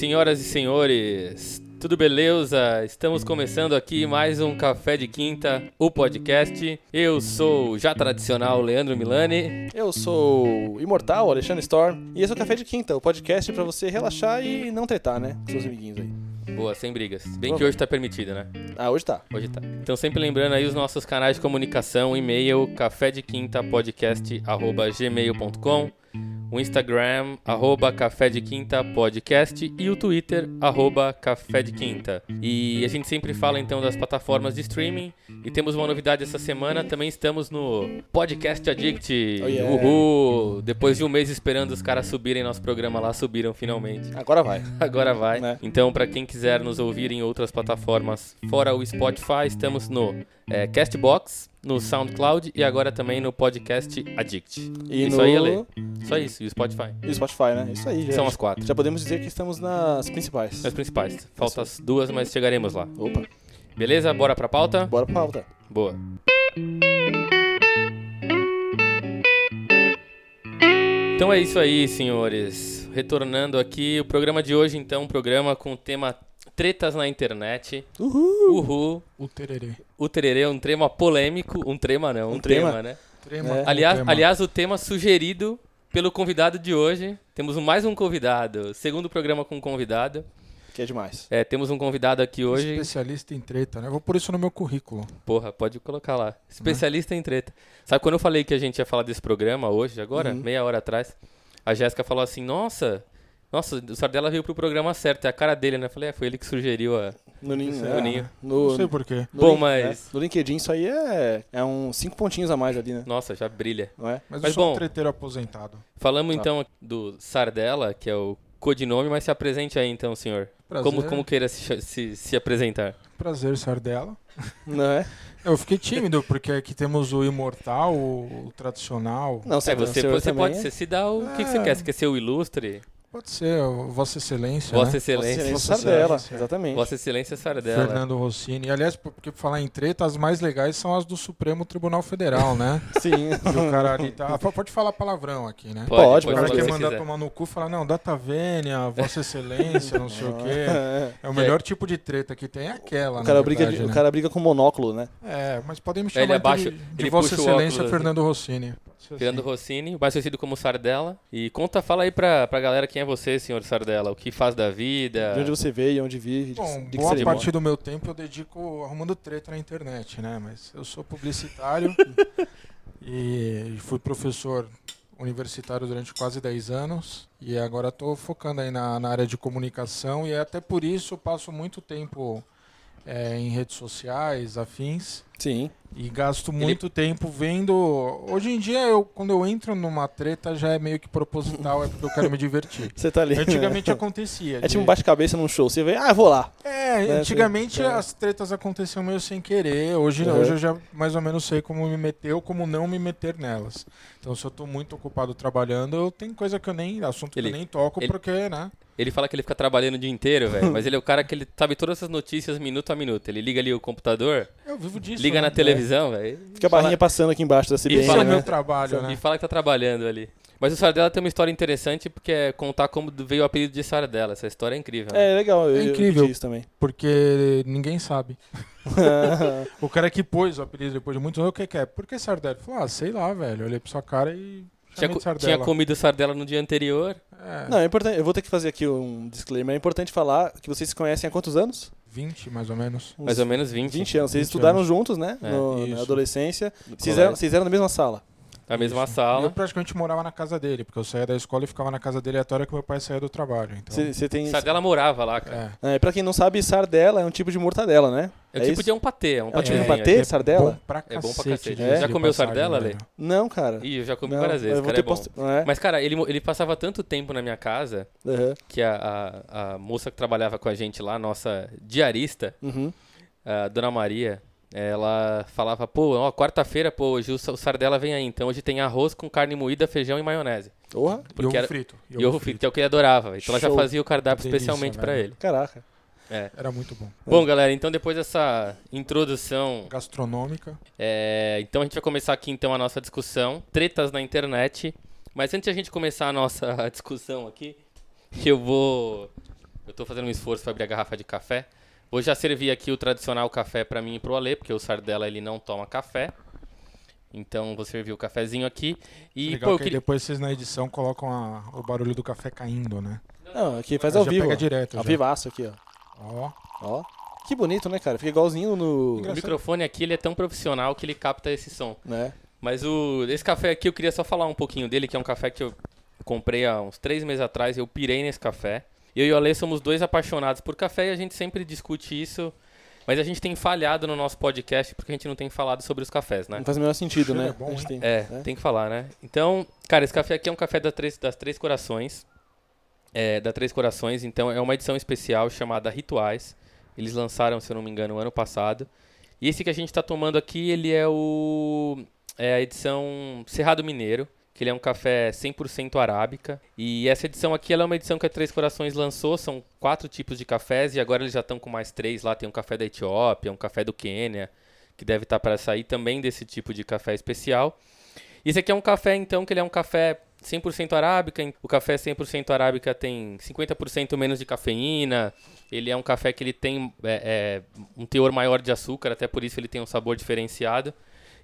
senhoras e senhores? Tudo beleza? Estamos começando aqui mais um Café de Quinta, o podcast. Eu sou o já tradicional Leandro Milani. Eu sou o Imortal, Alexandre Storm, e esse é o Café de Quinta, o podcast pra você relaxar e não tretar, né? Com seus amiguinhos aí. Boa, sem brigas. Bem que hoje tá permitido, né? Ah, hoje tá. Hoje tá. Então sempre lembrando aí os nossos canais de comunicação, e-mail café de quinta podcast arroba gmail.com, o Instagram arroba café de quinta podcast e o Twitter arroba café de quinta. E a gente sempre fala então das plataformas de streaming e temos uma novidade essa semana, também estamos no Podcast Addict. Oh, yeah. Uhul! Depois de um mês esperando os caras subirem nosso programa lá, subiram finalmente. Agora vai. Agora vai. Né? Então, para quem quiser nos ouvir em outras plataformas fora o Spotify, estamos no é, Castbox, no SoundCloud e agora também no Podcast Addict. E isso no... aí, Ale. Só isso, e o Spotify. E o Spotify, né? Isso aí, já. São as quatro. Já podemos dizer que estamos nas principais. As principais. Faltam as duas, mas chegaremos lá. Opa, Beleza? Bora pra pauta? bora pra pauta. Boa. Então é isso aí, senhores. Retornando aqui, o programa de hoje, então, um programa com o tema tretas na internet. Uhul! Uhul. O tererê. O tererê é um tema polêmico. Um trema não, um, Um tema, trema? né? Trema. É. Aliás, Tema. aliás, o tema sugerido pelo convidado de hoje. Temos mais um convidado. Segundo programa com um convidado. Que é demais. É, temos um convidado aqui hoje. Especialista em treta, né? Vou pôr isso no meu currículo. Porra, pode colocar lá. Especialista em treta. Sabe quando eu falei que a gente ia falar desse programa hoje, agora, Uhum. meia hora atrás? A Jéssica falou assim: Nossa, nossa, o Sardella veio pro programa certo. É a cara dele, né? Eu falei: É, foi ele que sugeriu. A... No Ninho. No é, Ninho. No, Não sei porquê. Bom, link- mas- é, no LinkedIn isso aí é, é uns cinco pontinhos a mais ali, né? Nossa, já brilha. Não é? Mas, Mas eu sou bom. um treteiro aposentado. Falamos Tá. então do Sardella, que é o codinome, mas se apresente aí então, senhor. Prazer. Como, como queira se, se, se apresentar. Prazer, Sardela. Não é? Eu fiquei tímido, porque aqui temos o imortal, o, tradicional. Não, É, você, você, senhor você também pode é? você se dá o que, que você É. quer. Você quer ser o ilustre? Pode ser, o Vossa Excelência. Vossa né? Excelência. Vossa Vossa Sardella, exatamente. Vossa Excelência Sardella. Fernando Rossini. E, aliás, porque por falar em treta, as mais legais são as do Supremo Tribunal Federal, né? Sim. Que o cara ali tá. Pode falar palavrão aqui, né? Pode, O pode cara falar quer se mandar quiser. tomar no cu fala, não, data vênia, Vossa Excelência, não sei o quê. É. É o melhor tipo de treta que tem, é aquela. O cara, briga, verdade, de- né? o cara briga com monóculo, né? É, mas podem me Ele chamar abaixa- de, de ele Vossa o Excelência óculos, Fernando Rossini. Ser Fernando. Rossini, mais conhecido como Sardella. E conta, fala aí pra, pra galera quem é você, senhor Sardella. O que faz da vida. De onde você veio, onde vive, de, Bom, de que boa parte do meu tempo eu dedico arrumando treta na internet, né? Mas eu sou publicitário e fui professor universitário durante quase 10 anos e agora estou focando aí na, na área de comunicação e até por isso eu passo muito tempo é, em redes sociais, afins. Sim. E gasto muito tempo vendo. Hoje em dia, eu, quando eu entro numa treta, já é meio que proposital, é porque eu quero me divertir. Você tá ali. Antigamente acontecia. É de- tipo um bate-cabeça num show. Você vê, ah, vou lá. É, né, antigamente você- é. as tretas aconteciam meio sem querer. Hoje, Uhum. hoje eu já mais ou menos sei como me meter ou como não me meter nelas. Então, se eu tô muito ocupado trabalhando, eu tenho coisa que eu nem. assunto Ele- que eu nem toco, ele- porque, né? Ele fala que ele fica trabalhando o dia inteiro, velho. mas ele é o cara que ele sabe todas essas notícias minuto a minuto. Ele liga ali o computador, Eu vivo disso. liga né? na televisão, velho. Fica a barrinha passando aqui embaixo da Isso CBN, fala é né? meu trabalho, E né? fala que tá trabalhando ali. Mas o Sardella tem uma história interessante porque é contar como veio o apelido de Sardella. Essa história é incrível. né? É legal, eu, É eu incrível. pedi isso também. Porque ninguém sabe. O cara que pôs o apelido depois de muitos anos, o que que é? Por que Sardella? Ele Falou, ah, sei lá, velho. Eu olhei pra sua cara e Tinha, co- de Sardella. tinha comido Sardella no dia anterior. É, Não, é importante. Eu vou ter que fazer aqui um disclaimer. É importante falar que vocês se conhecem há quantos anos? 20, mais ou menos. Uns Mais ou menos 20. 20 anos. Vocês 20 estudaram anos. juntos, né? É, No- na adolescência. Vocês eram, vocês eram na mesma sala. Na mesma Isso. sala. Eu praticamente morava na casa dele, porque eu saía da escola e ficava na casa dele até a hora que meu pai saía do trabalho. Então, tem. Sardella morava lá, cara. é. É, pra quem não sabe, sardela é um tipo de mortadela, né? É, É tipo isso? de um patê. É um É um tipo de patezinho patê? aqui. Sardella? Bom pra É bom pra cacete, cacete. diga-se Já comeu sardela. Lê? Não, cara. Ih, eu já comi Não, várias vezes, cara, é bom. posto- É. Mas, cara, ele, ele passava tanto tempo na minha casa Aham. que a, a, a moça que trabalhava com a gente lá, nossa diarista, Uhum. a dona Maria, ela falava, pô, ó, quarta-feira, pô, hoje o Sa- o Sardella vem aí, então hoje tem arroz com carne moída, feijão e maionese. Porra, E ovo era- frito. E ovo frito, que é o que ele adorava. Então ela já Show. fazia o cardápio Delícia, especialmente pra velho. ele. caraca. É. Era muito bom. Bom, galera, então depois dessa introdução, Gastronômica. é, então a gente vai começar aqui então a nossa discussão, tretas na internet. Mas antes de a gente começar a nossa discussão aqui, eu vou Eu tô fazendo um esforço para abrir a garrafa de café. Vou já servir aqui o tradicional café para mim e pro Ale, porque o Sardella ele não toma café. Então vou servir o cafezinho aqui. E, Legal pô, que queria... depois vocês na edição colocam a- o barulho do café caindo, né? Não, aqui faz ao já vivo. pega ó. direto, Ao já. vivaço aqui, ó. Ó, Ó. Que bonito, né, cara? Fica igualzinho no. O Engraçado. microfone aqui ele é tão profissional que ele capta esse som. Né? Mas o esse café aqui eu queria só falar um pouquinho dele, que é um café que eu comprei há uns três meses atrás. Eu pirei nesse café. Eu e o Ale somos dois apaixonados por café e a gente sempre discute isso. Mas a gente tem falhado no nosso podcast porque a gente não tem falado sobre os cafés, né? Não faz o menor sentido, né? é bom, A gente hein? tem- É, né? tem que falar, né? Então, cara, esse café aqui é um café da três, das Três Corações. É, da Três Corações, então é uma edição especial chamada Rituais. Eles lançaram, se eu não me engano, ano passado. E esse que a gente está tomando aqui, ele é o é a edição Cerrado Mineiro, que ele é um café 100% arábica. E essa edição aqui é uma edição que a Três Corações lançou, são quatro tipos de cafés e agora eles já estão com mais três lá, tem um café da Etiópia, um café do Quênia, que deve estar para sair também desse tipo de café especial. Esse aqui é um café, então, que ele é um café 100% arábica. O café 100% arábica tem 50% menos de cafeína. Ele é um café que ele tem é, é, um teor maior de açúcar, até por isso ele tem um sabor diferenciado.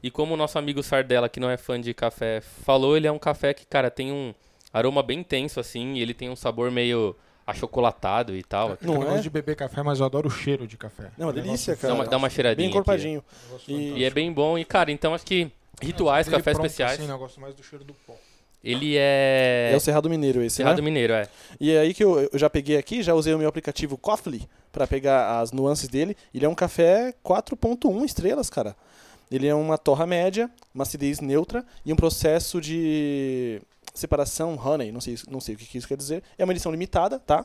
E como o nosso amigo Sardella, que não é fã de café, falou, ele é um café que, cara, tem um aroma bem intenso, assim, e ele tem um sabor meio achocolatado e tal. Não eu não é? gosto de beber café, mas eu adoro o cheiro de café. Não, é delícia, cara. Dá uma, dá uma cheiradinha. Bem encorpadinho. E-. E é bem bom. E, cara, então acho que rituais, Dele cafés pronto especiais. Assim, né? Eu gosto mais do cheiro do pó. Ele é. É o Cerrado Mineiro esse, Cerrado né? Mineiro, é. E é aí que eu, eu já peguei aqui, já usei o meu aplicativo Coffee para pegar as nuances dele. Ele é um café 4.1 estrelas, cara. Ele é uma torra média, uma acidez neutra e um processo de separação honey, não sei, não sei o que isso quer dizer. É uma edição limitada, tá?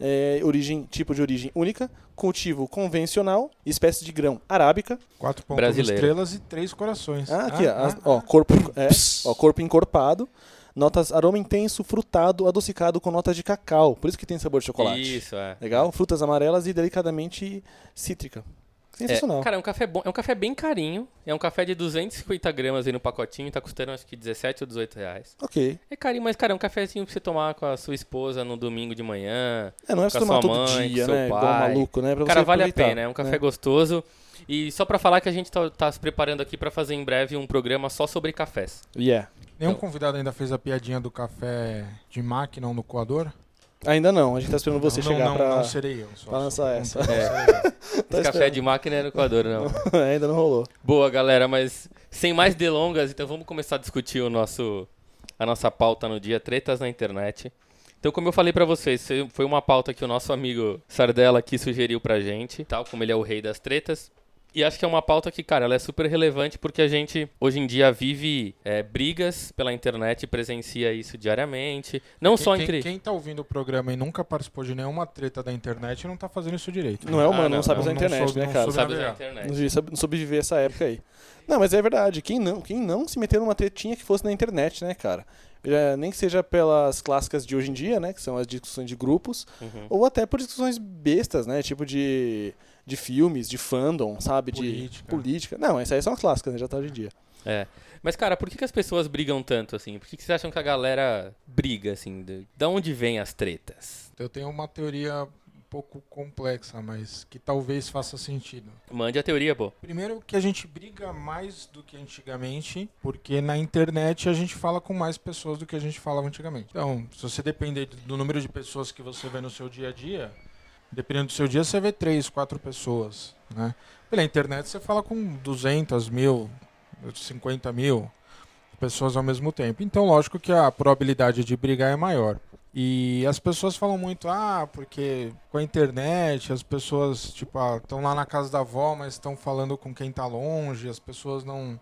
É, origem, tipo de origem única, cultivo convencional, espécie de grão arábica. 4.1 Brasileiro. estrelas e 3 corações. Ah, aqui, ó, as- ah, ó, ah. corpo, é, ó, corpo encorpado. Notas aroma intenso, frutado, adocicado com notas de cacau. Por isso que tem sabor de chocolate. Isso, é. Legal? Frutas amarelas e delicadamente cítrica. Sensacional. É, cara, é um café bom. É um café bem carinho. É um café de 250 gramas aí no pacotinho. Tá custando acho que 17 ou 18 reais. ok. É carinho, mas, cara, é um cafezinho pra você tomar com a sua esposa no domingo de manhã. É, não é pra tomar todo mãe, dia, né? Igual pai. maluco, né? Pra cara, você vale a pena. É um café né? gostoso. E só pra falar que a gente tá, tá se preparando aqui pra fazer em breve um programa só sobre cafés. Yeah. Nenhum Então- convidado ainda fez a piadinha do café de máquina ou no coador? Ainda não, a gente tá esperando você não, chegar não, pra. Não serei eu. Só, pra só lançar essa. É. Tá Esse café de máquina é no Equador, não. Ainda não rolou. Boa, galera, mas sem mais delongas, então vamos começar a discutir o nosso, a nossa pauta no dia, tretas na internet. Então, como eu falei pra vocês, foi uma pauta que o nosso amigo Sardella aqui sugeriu pra gente, tal, como ele é o rei das tretas. E acho que é uma pauta que, cara, ela é super relevante porque a gente, hoje em dia, vive é, brigas pela internet presencia isso diariamente. Não só quem, entre... Quem, quem tá ouvindo o programa e nunca participou de nenhuma treta da internet não tá fazendo isso direito. Não é humano, Ah, não, não, sabe não, usar a não internet, soube- né, não cara? soube Sabe usar a internet. Não sabe- não soube viver essa época aí. Não, mas é verdade. Quem não, quem não se meteu numa tretinha que fosse na internet, né, cara? Já, nem que seja pelas clássicas de hoje em dia, né? Que são as discussões de grupos. Uhum. Ou até por discussões bestas, né? Tipo de, de filmes, de fandom, sabe? Política. De política. Não, essas aí são as clássicas, né? Já tá hoje em dia. É. Mas, cara, por que, que as pessoas brigam tanto, assim? Por que, que vocês acham que a galera briga, assim? De, da onde vêm as tretas? Eu tenho uma teoria um pouco complexa, mas que talvez faça sentido. Mande a teoria, pô. Primeiro que a gente briga mais do que antigamente, porque na internet a gente fala com mais pessoas do que a gente falava antigamente. Então, se você depender do número de pessoas que você vê no seu dia a dia, dependendo do seu dia, você vê três, quatro pessoas, né? Pela internet você fala com 200 mil, 50 mil pessoas ao mesmo tempo. Então, lógico que a probabilidade de brigar é maior. E as pessoas falam muito, ah, porque com a internet as pessoas, tipo, estão lá na casa da avó, mas estão falando com quem está longe, as pessoas não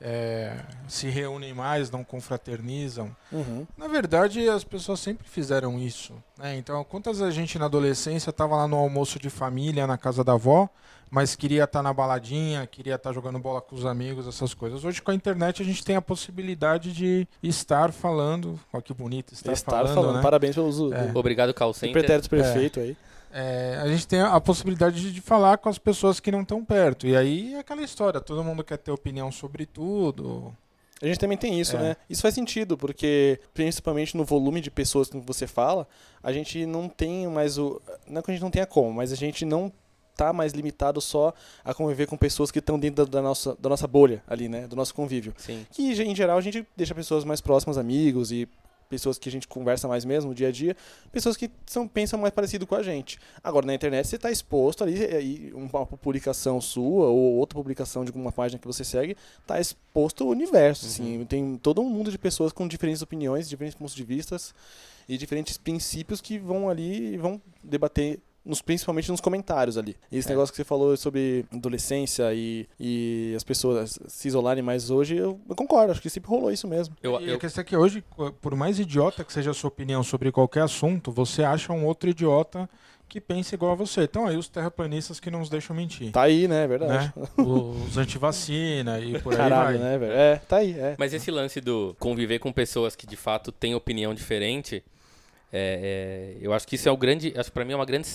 é, se reúnem mais, não confraternizam. Uhum. Na verdade, as pessoas sempre fizeram isso. Né? Então, quantas a gente na adolescência estava lá no almoço de família, na casa da avó, mas queria estar na baladinha, queria estar jogando bola com os amigos, essas coisas. Hoje, com a internet, a gente tem a possibilidade de estar falando. Olha que bonito, estar, Estar falando, falando. né? Parabéns pelo uso É. do, Obrigado, call center. pretérito perfeito aí. É, a gente tem a possibilidade de, de falar com as pessoas que não estão perto. E aí é aquela história, todo mundo quer ter opinião sobre tudo. A gente também tem isso, É. né? Isso faz sentido, porque principalmente no volume de pessoas com que você fala, a gente não tem mais o. Não é que a gente não tenha como, mas a gente não tá mais limitado só a conviver com pessoas que estão dentro da, da nossa, da nossa bolha ali, né? Do nosso convívio. Sim. Que em geral a gente deixa pessoas mais próximas, amigos e pessoas que a gente conversa mais mesmo dia a dia, pessoas que são, pensam mais parecido com a gente. Agora na internet você está exposto ali, e uma publicação sua ou outra publicação de alguma página que você segue, está exposto ao universo. Assim, tem todo um mundo de pessoas com diferentes opiniões, diferentes pontos de vistas e diferentes princípios que vão ali e vão debater. Nos, principalmente nos comentários ali. E esse É. negócio que você falou sobre adolescência e, e as pessoas se isolarem mais hoje, eu, eu concordo, acho que sempre rolou isso mesmo. Eu, e eu, a questão é que hoje, por mais idiota que seja a sua opinião sobre qualquer assunto, você acha um outro idiota que pensa igual a você. Então aí os terraplanistas que não nos deixam mentir. Tá aí, né? É verdade. né? Os antivacina e por aí Caralho, vai. né, velho? É, tá aí, é. Mas esse lance do conviver com pessoas que de fato têm opinião diferente, é, é, eu acho que isso é o grande, acho que pra mim é uma grande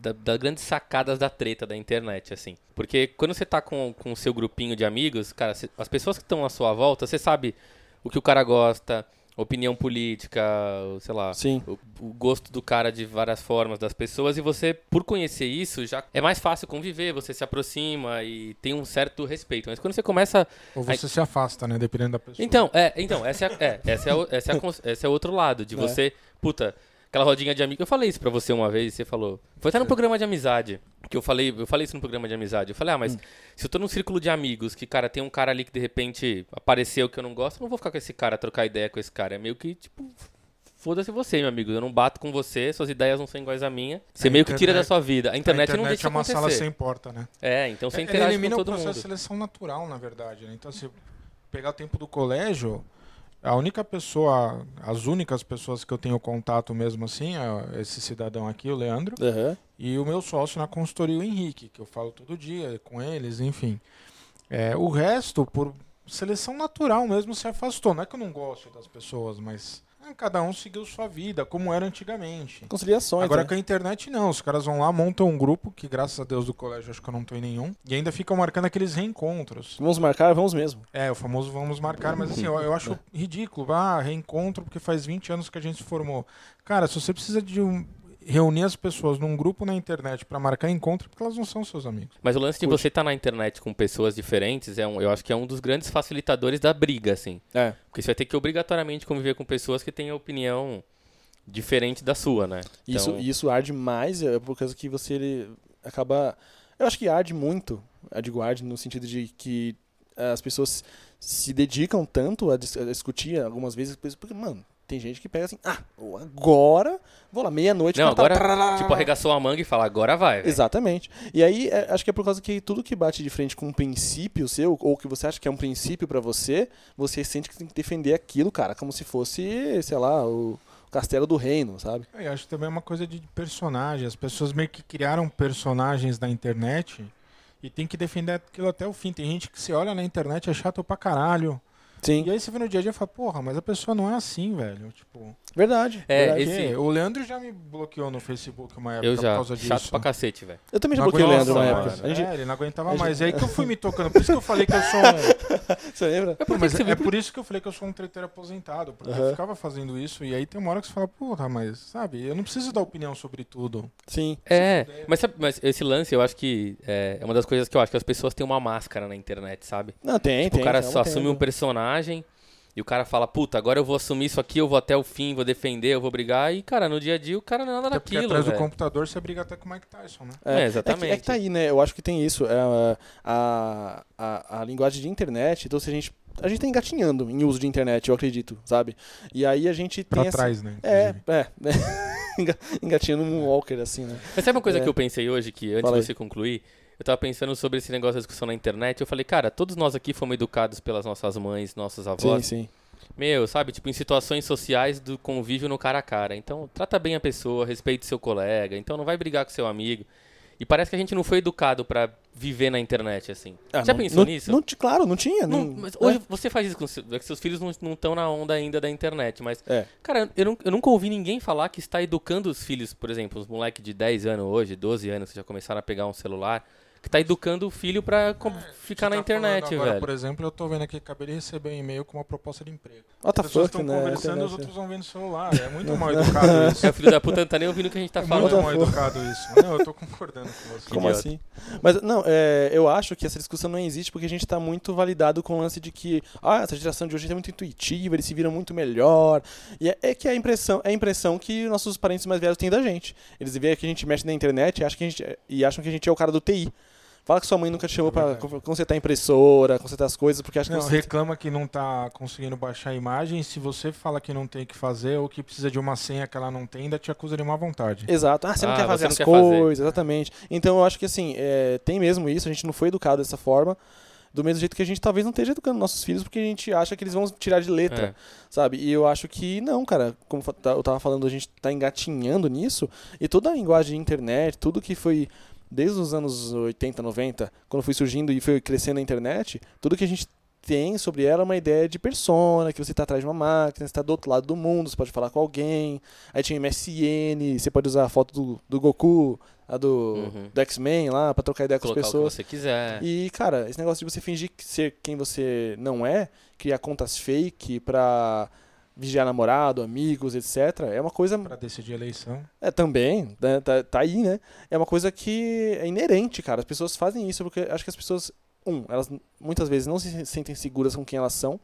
da- das grandes sacadas da treta da internet, assim. Porque quando você tá com com o seu grupinho de amigos, cara, cê- as pessoas que estão à sua volta, você sabe o que o cara gosta, opinião política, sei lá, Sim. o, o gosto do cara de várias formas das pessoas e você, por conhecer isso, já é mais fácil conviver, você se aproxima e tem um certo respeito. Mas quando você começa Ou você se afasta, né? Dependendo da pessoa. então, é, então, essa é, é, essa é, o- essa é, a esse é o outro lado, de É. você, puta, aquela rodinha de amigo. Eu falei isso pra você uma vez você falou. Foi até no programa de amizade. Que eu falei, eu falei isso no programa de amizade. Eu falei, ah, mas se eu tô num círculo de amigos, que, cara, tem um cara ali que de repente apareceu que eu não gosto, eu não vou ficar com esse cara, trocar ideia com esse cara. É meio que, tipo. Foda-se você, meu amigo. Eu não bato com você, suas ideias não são iguais à minha. Você A meio que tira internet- da sua vida. A internet, a não deixa é uma acontecer. sala sem porta, né? É, então você Ele interage elimina com o todo processo mundo. de seleção natural, na verdade. Né? Então, se pegar o tempo do colégio, a única pessoa, as únicas pessoas que eu tenho contato mesmo assim, é esse cidadão aqui, o Leandro, Aham. e o meu sócio na consultoria, o Henrique, que eu falo todo dia com eles, enfim. É, o resto, por seleção natural mesmo, se afastou. Não é que eu não gosto das pessoas, mas cada um seguiu sua vida, como era antigamente. Conciliações. Agora né? com a internet não, os caras vão lá, montam um grupo, que graças a Deus do colégio acho que eu não tô em nenhum, e ainda ficam marcando aqueles reencontros. Vamos marcar, vamos mesmo. É, o famoso vamos marcar, mas assim, eu, eu acho ridículo. Ah, reencontro porque faz 20 anos que a gente se formou. Cara, se você precisa de um- reunir as pessoas num grupo na internet pra marcar encontro, é porque elas não são seus amigos. Mas o lance de Curte. você estar na internet com pessoas diferentes, é um, eu acho que é um dos grandes facilitadores da briga, assim. É. Porque você vai ter que obrigatoriamente conviver com pessoas que têm opinião diferente da sua, né? Isso, Então, isso arde mais é por causa que você ele, acaba. Eu acho que arde muito. Digo arde no sentido de que eh, as pessoas se dedicam tanto a, dis- a discutir algumas vezes, porque, mano, tem gente que pega assim, ah, agora vou lá, meia-noite. Não, agora, tipo, arregaçou a manga e fala, agora vai. velho. Exatamente. E aí, é, acho que é por causa que tudo que bate de frente com um princípio seu, ou que você acha que é um princípio pra você, você sente que tem que defender aquilo, cara, como se fosse, sei lá, o castelo do reino, sabe? Eu acho que também é uma coisa de personagem. As pessoas meio que criaram personagens na internet e tem que defender aquilo até o fim. Tem gente que se olha na internet é chato pra caralho. Sim. E aí você vê no dia a dia e fala, porra, mas a pessoa não é assim, velho. Tipo, Verdade. É, verdade. esse- o Leandro já me bloqueou no Facebook uma época Eu por já, causa disso. chato pra cacete, velho. Eu também já bloqueei o Leandro Nossa, época. gente- É, ele não aguentava gente- mais. É aí que eu fui me tocando. Por isso que eu falei que eu sou um. Você lembra? Por que Mas você é viu? por isso que eu falei que eu sou um treteiro aposentado. Porque Aham. eu ficava fazendo isso e aí tem uma hora que você fala, porra, mas sabe, eu não preciso dar opinião sobre tudo. Sim. É, mas, sabe- mas esse lance eu acho que é, é uma das coisas que eu acho que as pessoas têm uma máscara na internet, sabe? Não, tem, Tipo, tem. o cara é só um assume um personagem e o cara fala, puta, agora eu vou assumir isso aqui, eu vou até o fim, vou defender, eu vou brigar. E, cara, no dia a dia o cara não é nada Até porque daquilo, atrás do velho. computador você briga até com o Mike Tyson, né? É, É, que, exatamente. é que tá aí, né? Eu acho que tem isso. É, a, a, a linguagem de internet, então se a gente. A gente tá engatinhando em uso de internet, eu acredito, sabe? E aí a gente tem Pra essa. trás, né? É, inclusive. é. né? Enga- Engatinhando num walker, assim, né? Mas sabe uma coisa É. que eu pensei hoje, que antes Fala de você concluir, eu tava pensando sobre esse negócio da discussão na internet, eu falei, cara, todos nós aqui fomos educados pelas nossas mães, nossos Sim, avós. sim. Meu, sabe, tipo, em situações sociais do convívio no cara a cara. Então, trata bem a pessoa, respeite seu colega, então não vai brigar com seu amigo. E parece que a gente não foi educado pra viver na internet, assim. Ah, Já não- pensou não- nisso? Não, claro, não tinha. Não, mas é. hoje você faz isso com seu, é seus filhos não estão na onda ainda da internet, mas É. cara, eu, não- eu nunca ouvi ninguém falar que está educando os filhos, por exemplo, os moleques de 10 anos hoje, 12 anos que já começaram a pegar um celular. Que tá educando o filho pra com- ficar na tá internet, agora, velho. Por exemplo, eu tô vendo aqui que acabei de receber um e-mail com uma proposta de emprego. What the As pessoas estão né? conversando, os Internet. outros vão vendo o celular. É muito mal educado isso. É, o filho da puta não tá nem ouvindo o que a gente tá É falando. muito What mal the fuck? educado isso. Não, eu tô concordando com você. Como Idiota. assim? Mas, não, é, eu acho que essa discussão não existe porque a gente tá muito validado com o lance de que ah, essa geração de hoje é muito intuitiva, eles se viram muito melhor. E é, é que a impressão, é a impressão que nossos parentes mais velhos têm da gente. Eles veem que a gente mexe na internet e acham que a gente, e acham que a gente é o cara do TI. Fala que sua mãe nunca te chamou É con- consertar a impressora, consertar as coisas, porque acha que Não, você... reclama que não tá conseguindo baixar a imagem. Se você fala que não tem o que fazer ou que precisa de uma senha que ela não tem, ainda te acusa de má vontade. Exato. Ah, você não Ah, quer fazer não as quer fazer. coisas, exatamente. Então eu acho que assim, é, tem mesmo isso, a gente não foi educado dessa forma. Do mesmo jeito que a gente talvez não esteja educando nossos filhos porque a gente acha que eles vão tirar de letra, É. sabe? E eu acho que não, cara. Como eu tava falando, a gente tá engatinhando nisso. E toda a linguagem de internet, tudo que foi desde os anos 80, 90, quando foi surgindo e foi crescendo a internet, tudo que a gente tem sobre ela é uma ideia de persona, que você tá atrás de uma máquina, você tá do outro lado do mundo, você pode falar com alguém. Aí tinha MSN, você pode usar a foto do, do Goku, a do, Uhum. do X-Men lá, pra trocar ideia com as Colocar o que pessoas. você quiser. E, cara, esse negócio de você fingir ser quem você não é, criar contas fake pra vigiar namorado, amigos, etc., é uma coisa. Pra decidir a eleição. É, também, né, tá, tá aí, né? É uma coisa que é inerente, cara. As pessoas fazem isso porque acho que as pessoas, um, elas muitas vezes não se sentem seguras com quem elas são.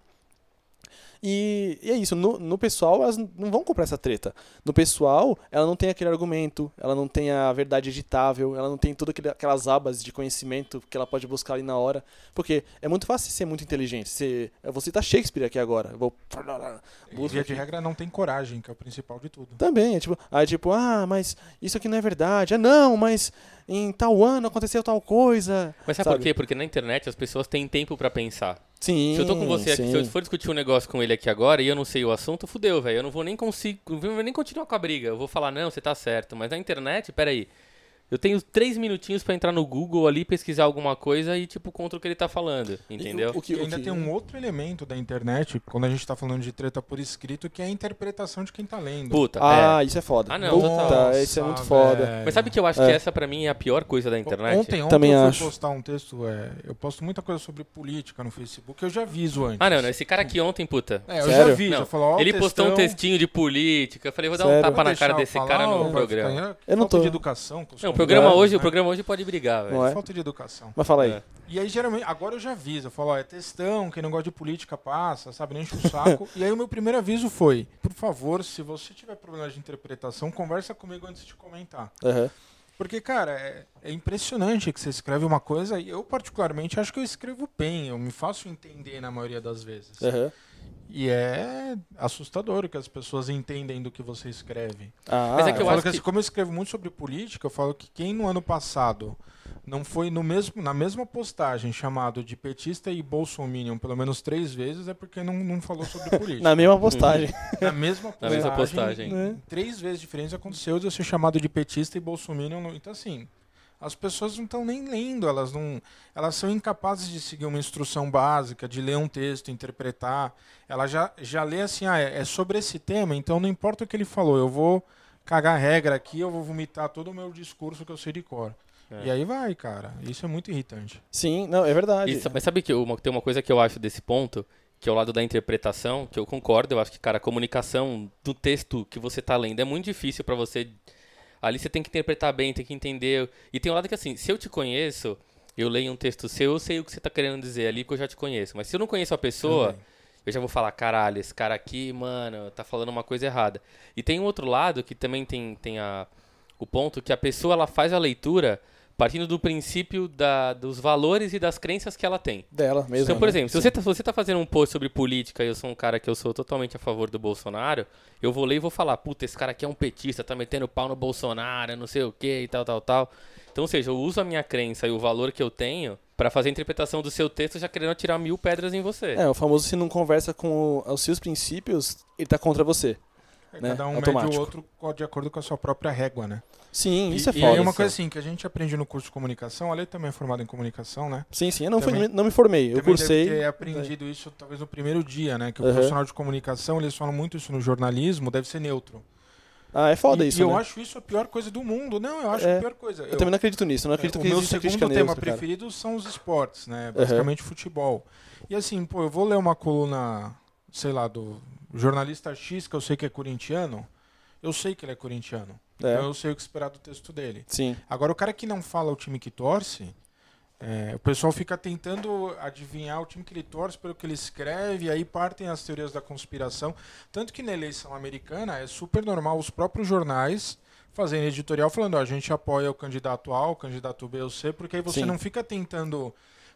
E, e é isso, no, no pessoal elas não vão comprar essa treta. No pessoal, ela não tem aquele argumento, ela não tem a verdade editável, ela não tem todas aquelas abas de conhecimento que ela pode buscar ali na hora. Porque é muito fácil ser muito inteligente. Você, eu vou citar Shakespeare aqui agora. Eu vou. E, Busca via de regra, não tem coragem, que é o principal de tudo. Também, é tipo, aí tipo, ah, mas isso aqui não é verdade. Ah, não, mas em tal ano aconteceu tal coisa. Mas sabe, Sabe? por quê? Porque na internet as pessoas têm tempo pra pensar. Sim. Se eu tô com você aqui, sim. se eu for discutir um negócio com ele aqui agora e eu não sei o assunto, fudeu, velho. Eu não vou nem conseguir, não vou nem continuar com a briga. Eu vou falar, não, você tá certo. Mas na internet, peraí. Eu tenho três minutinhos pra entrar no Google ali, pesquisar alguma coisa e, tipo, contra o que ele tá falando. Entendeu? O que, E o ainda que- tem um outro elemento da internet, quando a gente tá falando de treta por escrito, que é a interpretação de quem tá lendo. Puta, Ah, é. isso é foda. Ah, não, Puta, total. isso é muito Nossa, foda. velho. Mas sabe que eu acho É. que essa pra mim é a pior coisa da internet? Ontem, ontem Também eu fui acho. postar um texto, é, eu posto muita coisa sobre política no Facebook, eu já aviso antes. Ah, não, não. Esse cara aqui ontem, puta. É, eu Sério? já vi, Não, já falou, ó, o ele postou um textão, textinho de política. Eu falei, vou dar um Sério? tapa vou na cara desse falar, cara no programa. ficar- que Eu não tô- de educação. Não, o programa hoje, né? o programa hoje pode brigar, velho. É? Falta de educação. Mas fala aí. É. E aí, geralmente, agora eu já aviso. Eu falo, ó, é textão, quem não gosta de política passa, sabe? Não enche o saco. e aí o meu primeiro aviso foi, por favor, se você tiver problema de interpretação, conversa comigo antes de comentar. Aham. Porque, cara, é, é impressionante que você escreve uma coisa e eu, particularmente, acho que eu escrevo bem. Eu me faço entender na maioria das vezes. Aham. E é assustador o que as pessoas entendem do que você escreve. Ah, Mas é que Eu, eu falo acho que, que- assim, como eu escrevo muito sobre política, eu falo que quem no ano passado não foi no mesmo, na mesma postagem chamado de petista e bolsominion pelo menos três vezes é porque não, não falou sobre política. na mesma postagem. Na mesma Na postagem, mesma postagem. Né? três vezes diferentes aconteceu de eu ser chamado de petista e bolsominion. Então, assim, as pessoas não estão nem lendo, elas não, elas são incapazes de seguir uma instrução básica, de ler um texto, interpretar. Ela já, já lê assim, ah, é é sobre esse tema, então não importa o que ele falou, eu vou cagar regra aqui, eu vou vomitar todo o meu discurso que eu sei de cor. É. E aí vai, cara. Isso é muito irritante. Sim, não, é verdade. Sa- mas sabe que uma, tem uma coisa que eu acho desse ponto, que é o lado da interpretação, que eu concordo, eu acho que, cara, a comunicação do texto que você tá lendo é muito difícil pra você. Ali você tem que interpretar bem, tem que entender. E tem um lado que, assim, se eu te conheço, eu leio um texto seu, eu sei o que você tá querendo dizer ali, porque eu já te conheço. Mas se eu não conheço a pessoa, Também. eu já vou falar, caralho, esse cara aqui, mano, tá falando uma coisa errada. E tem um outro lado que também tem, tem a, o ponto que a pessoa ela faz a leitura partindo do princípio da, dos valores e das crenças que ela tem. Dela mesmo. Então, por né? exemplo, se você, tá, se você tá fazendo um post sobre política e eu sou um cara que eu sou totalmente a favor do Bolsonaro, eu vou ler e vou falar, puta, esse cara aqui é um petista, tá metendo pau no Bolsonaro, não sei o que e tal, tal, tal. Então, ou seja, eu uso a minha crença e o valor que eu tenho pra fazer a interpretação do seu texto já querendo tirar mil pedras em você. É, o famoso se não conversa com os seus princípios, ele tá contra você. Né? Cada um Automático. mede o outro de acordo com a sua própria régua, né? Sim, isso e, é e foda. aí uma isso. coisa assim, que a gente aprende no curso de comunicação, a Lei também é formada em comunicação, né? Sim, sim, eu não, fui- Também- não me formei, eu cursei. deve ter aprendido isso talvez no primeiro dia, né? Que o Aham. profissional de comunicação, eles falam muito isso no jornalismo, deve ser neutro. Ah, é foda e, isso, e eu né? acho isso a pior coisa do mundo. Não, eu acho É. a pior coisa. Eu também não acredito nisso. Eu não acredito o que meu existe a segundo tema neutra, cara. preferido são os esportes, né? Basicamente futebol. E assim, pô, eu vou ler uma coluna, sei lá, do jornalista X, que eu sei que é corintiano. Eu sei que ele é corintiano. É. Então eu sei o que esperar do texto dele. Sim. Agora, o cara que não fala o time que torce, é, o pessoal fica tentando adivinhar o time que ele torce pelo que ele escreve, e aí partem as teorias da conspiração. Tanto que na eleição americana é super normal os próprios jornais fazerem editorial falando: ó, a gente apoia o candidato A, o candidato B ou C, porque aí você Sim. não fica tentando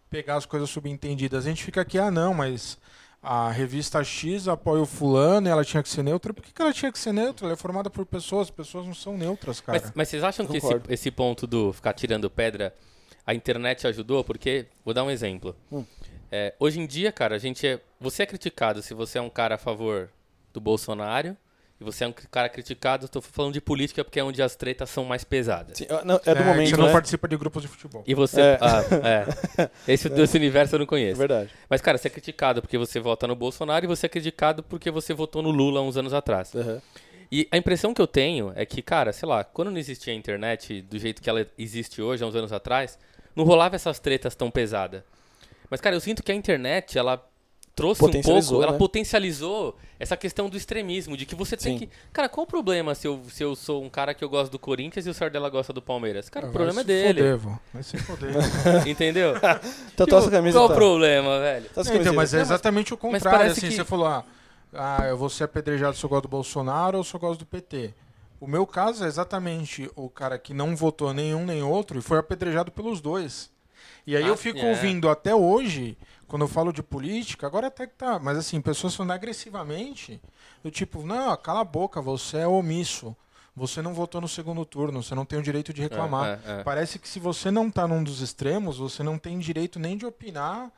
pegar as coisas subentendidas. A gente fica aqui, ah, não, mas. A revista X apoia o fulano e ela tinha que ser neutra. Por que, que ela tinha que ser neutra? Ela é formada por pessoas, pessoas não são neutras, cara. Mas, mas vocês acham que esse, esse ponto do ficar tirando pedra, a internet ajudou? Porque, vou dar um exemplo. Hum. É, hoje em dia, cara, a gente é. Você é criticado se você é um cara a favor do Bolsonaro. E você é um cara criticado, estou falando de política porque é onde as tretas são mais pesadas. Sim, ah, não, é do que momento, você não né? participa de grupos de futebol. E você. É. Ah, é. Esse desse universo eu não É conheço. verdade. Mas, cara, você é criticado porque você vota no Bolsonaro e você é criticado porque você votou no Lula uns anos atrás. Aham. E a impressão que eu tenho é que, cara, sei lá, quando não existia a internet do jeito que ela existe hoje, há uns anos atrás, não rolava essas tretas tão pesadas. Mas, cara, eu sinto que a internet, ela trouxe um pouco, ela né? potencializou essa questão do extremismo, de que você tem Sim. que. Cara, qual o problema se eu, se eu sou um cara que eu gosto do Corinthians e o Sardella gosta do Palmeiras? Cara, o Ah, problema é vai se dele. Foder, vô. Vai se foder. Entendeu? Então Tipo, essa camisa. qual tá. o problema, velho? Não, então, mas é exatamente o contrário. Assim, que- Você falou, ah, ah, eu vou ser apedrejado se eu gosto do Bolsonaro ou se eu gosto do PT. O meu caso é exatamente o cara que não votou nenhum nem outro e foi apedrejado pelos dois. E aí Ah, eu fico é. ouvindo até hoje, quando eu falo de política, agora até que tá, mas assim, pessoas falando agressivamente, do tipo, não, cala a boca, você é omisso. Você não votou no segundo turno, você não tem o direito de reclamar. É, é, é. Parece que se você não tá num dos extremos, você não tem direito nem de opinar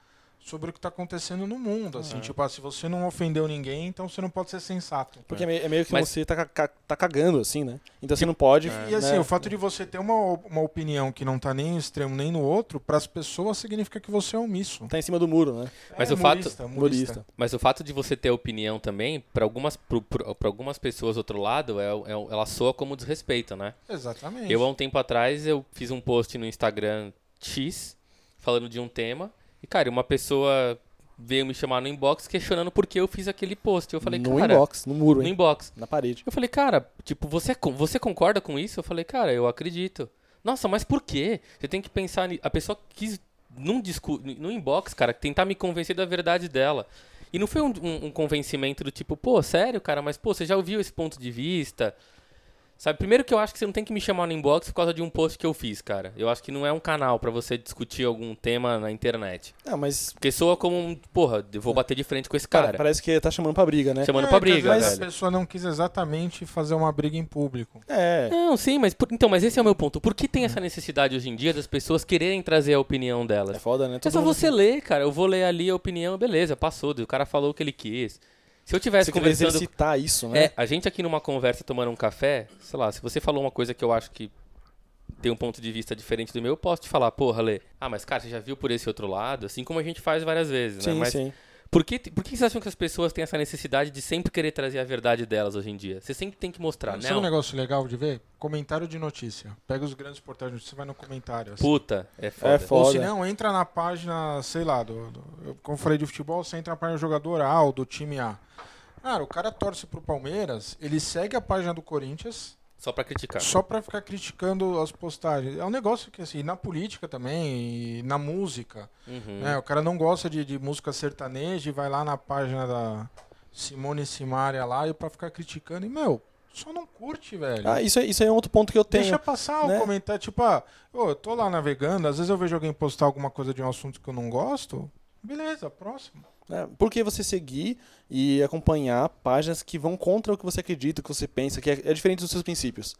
sobre o que tá acontecendo no mundo. Assim, tipo, ah, se você não ofendeu ninguém, então você não pode ser sensato. Porque é meio, é meio que Mas- você tá, ca- tá cagando, assim, né? Então você não pode. E assim, né? o fato de você ter uma, uma opinião que não tá nem no extremo nem no outro, para as pessoas significa que você é omisso. Tá em cima do muro, né? Mas É, o fato-. Humorista. Mas o fato de você ter opinião também, para algumas, pro- pro- pra algumas pessoas do outro lado, é, é- ela soa como desrespeito, né? Exatamente. Eu, há um tempo atrás, eu fiz um post no Instagram X, falando de um tema, e, cara, uma pessoa veio me chamar no inbox questionando por que eu fiz aquele post. Eu falei, no cara... inbox, no muro, No hein? inbox. Na parede. Eu falei, cara, tipo, você, você concorda com isso? Eu falei, cara, eu acredito. Nossa, mas por quê? Você tem que pensar. A pessoa quis, num discu no inbox, cara, tentar me convencer da verdade dela. E não foi um, um- um convencimento do tipo, pô, sério, cara, mas pô, você já ouviu esse ponto de vista? Sabe, primeiro que eu acho que você não tem que me chamar no inbox por causa de um post que eu fiz, cara. Eu acho que não é um canal pra você discutir algum tema na internet. Ah, mas Porque soa como um, porra, eu vou bater de frente com esse cara, cara. parece que tá chamando pra briga, né? Chamando É, pra briga, vezes velho. A pessoa não quis exatamente fazer uma briga em público. É. Não, sim, mas por- então, mas esse é o meu ponto. Por que tem essa necessidade hoje em dia das pessoas quererem trazer a opinião É delas? foda, né? É Todo só mundo- você ler, cara. Eu vou ler ali a opinião, beleza, passou. O cara falou o que ele quis. Se eu tivesse Você conversando. exercitar isso, né? É, a gente aqui numa conversa tomando um café, sei lá, se você falou uma coisa que eu acho que tem um ponto de vista diferente do meu, eu posso te falar, porra, Lê. Ah, mas cara, você já viu por esse outro lado? Assim como a gente faz várias vezes, né? sim, Mas sim. Por que, por que vocês acham que as pessoas têm essa necessidade de sempre querer trazer a verdade delas hoje em dia? Você sempre tem que mostrar, Sabe um negócio legal de ver? Comentário de notícia. Pega os grandes portais de notícia e vai no comentário. assim. Puta, é foda. É foda. Ou se não, entra na página, sei lá, do, do- como eu falei de futebol, você entra na página do jogador A ou do time A. Cara, o cara torce pro Palmeiras, ele segue a página do Corinthians Só pra criticar. só pra ficar criticando as postagens. É um negócio que, assim, na política também, e na música, Uhum. né? O cara não gosta de, de música sertaneja e vai lá na página da Simone Simaria lá e pra ficar criticando. E, meu, só não curte, velho. Ah, isso, é, isso aí é outro ponto que eu tenho. Deixa passar né? o comentário, tipo, ah, eu tô lá navegando, às vezes eu vejo alguém postar alguma coisa de um assunto que eu não gosto. Beleza, próximo. Né? Por que você seguir e acompanhar páginas que vão contra o que você acredita, o que você pensa, que é, é diferente dos seus princípios?